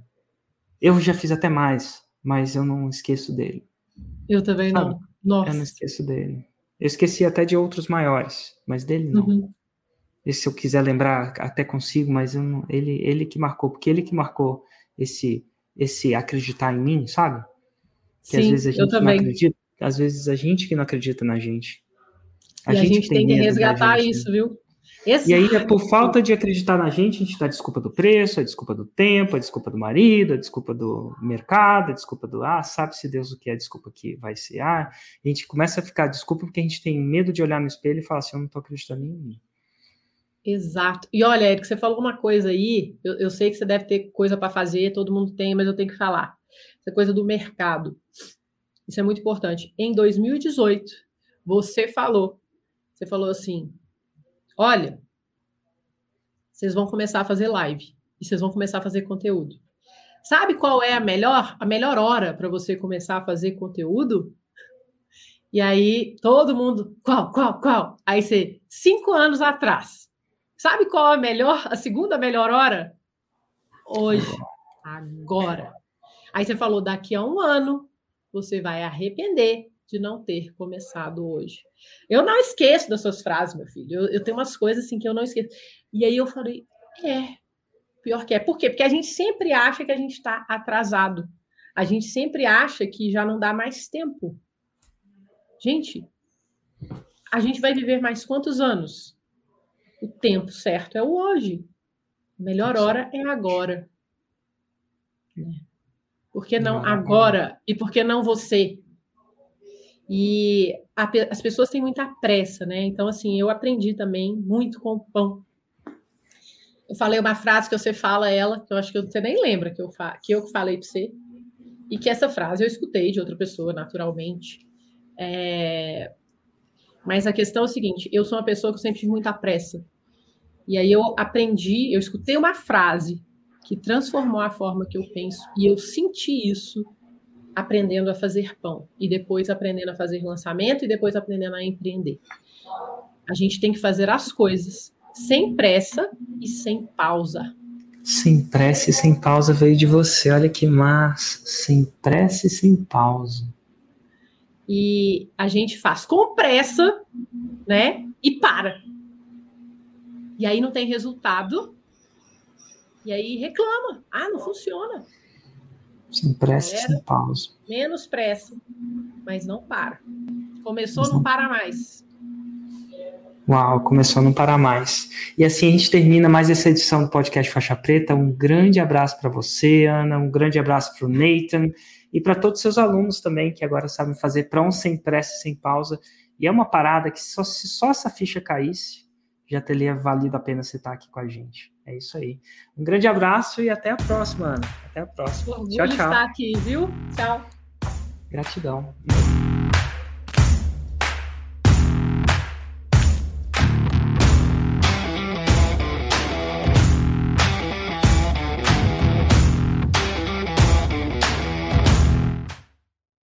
Eu já fiz até mais, mas eu não esqueço dele. Eu também sabe? não. Nossa. Eu não esqueço dele. Eu esqueci até de outros maiores, mas dele não. Uhum. E se eu quiser lembrar, até consigo, mas não, ele, ele que marcou, porque ele que marcou esse, esse acreditar em mim, sabe? Que Sim, às vezes a gente não acredita, às vezes a gente que não acredita na gente. A, e gente, a gente tem, tem que resgatar gente, isso, viu? Exato. E aí, é por falta de acreditar na gente, a gente dá desculpa do preço, a desculpa do tempo, a desculpa do marido, a desculpa do mercado, a desculpa do ah, sabe-se Deus o que é a desculpa que vai ser. Ah, a gente começa a ficar desculpa porque a gente tem medo de olhar no espelho e falar assim: eu não estou acreditando em mim. Exato. E olha, Eric, você falou uma coisa aí, eu, eu sei que você deve ter coisa para fazer, todo mundo tem, mas eu tenho que falar. Essa coisa do mercado. Isso é muito importante. Em 2018, você falou, você falou assim: olha, vocês vão começar a fazer live e vocês vão começar a fazer conteúdo. Sabe qual é a melhor, a melhor hora para você começar a fazer conteúdo? E aí todo mundo, qual, qual, qual? Aí você, cinco anos atrás. Sabe qual é a melhor, a segunda melhor hora? Hoje, agora. Aí você falou, daqui a um ano, você vai arrepender de não ter começado hoje. Eu não esqueço das suas frases, meu filho. Eu, eu tenho umas coisas assim que eu não esqueço. E aí eu falei, é, pior que é. Por quê? Porque a gente sempre acha que a gente está atrasado. A gente sempre acha que já não dá mais tempo. Gente, a gente vai viver mais quantos anos? O tempo certo é o hoje. A melhor hora é agora. Né? Por que não agora? E por que não você? E a, as pessoas têm muita pressa, né? Então, assim, eu aprendi também muito com o pão. Eu falei uma frase que você fala ela, que eu acho que você nem lembra que eu, que eu falei para você, e que essa frase eu escutei de outra pessoa, naturalmente. É... Mas a questão é o seguinte: eu sou uma pessoa que sempre tive muita pressa. E aí eu aprendi, eu escutei uma frase que transformou a forma que eu penso, e eu senti isso aprendendo a fazer pão, e depois aprendendo a fazer lançamento, e depois aprendendo a empreender. A gente tem que fazer as coisas sem pressa e sem pausa. Sem pressa e sem pausa veio de você, olha que massa. Sem pressa e sem pausa. E a gente faz com pressa, né? E para. E aí não tem resultado, e aí reclama. Ah, não funciona. Sem pressa, Era, sem pausa. Menos pressa, mas não para. Começou, não para mais. Uau, começou a não parar mais. E assim a gente termina mais essa edição do podcast Faixa Preta. Um grande abraço para você, Ana, um grande abraço para o Nathan e para todos os seus alunos também, que agora sabem fazer prão sem pressa, sem pausa. E é uma parada que só, se só essa ficha caísse, já teria valido a pena você estar aqui com a gente. É isso aí. Um grande abraço e até a próxima, Ana. Até a próxima. Orgulho tchau, tchau. estar aqui, viu? Tchau. Gratidão.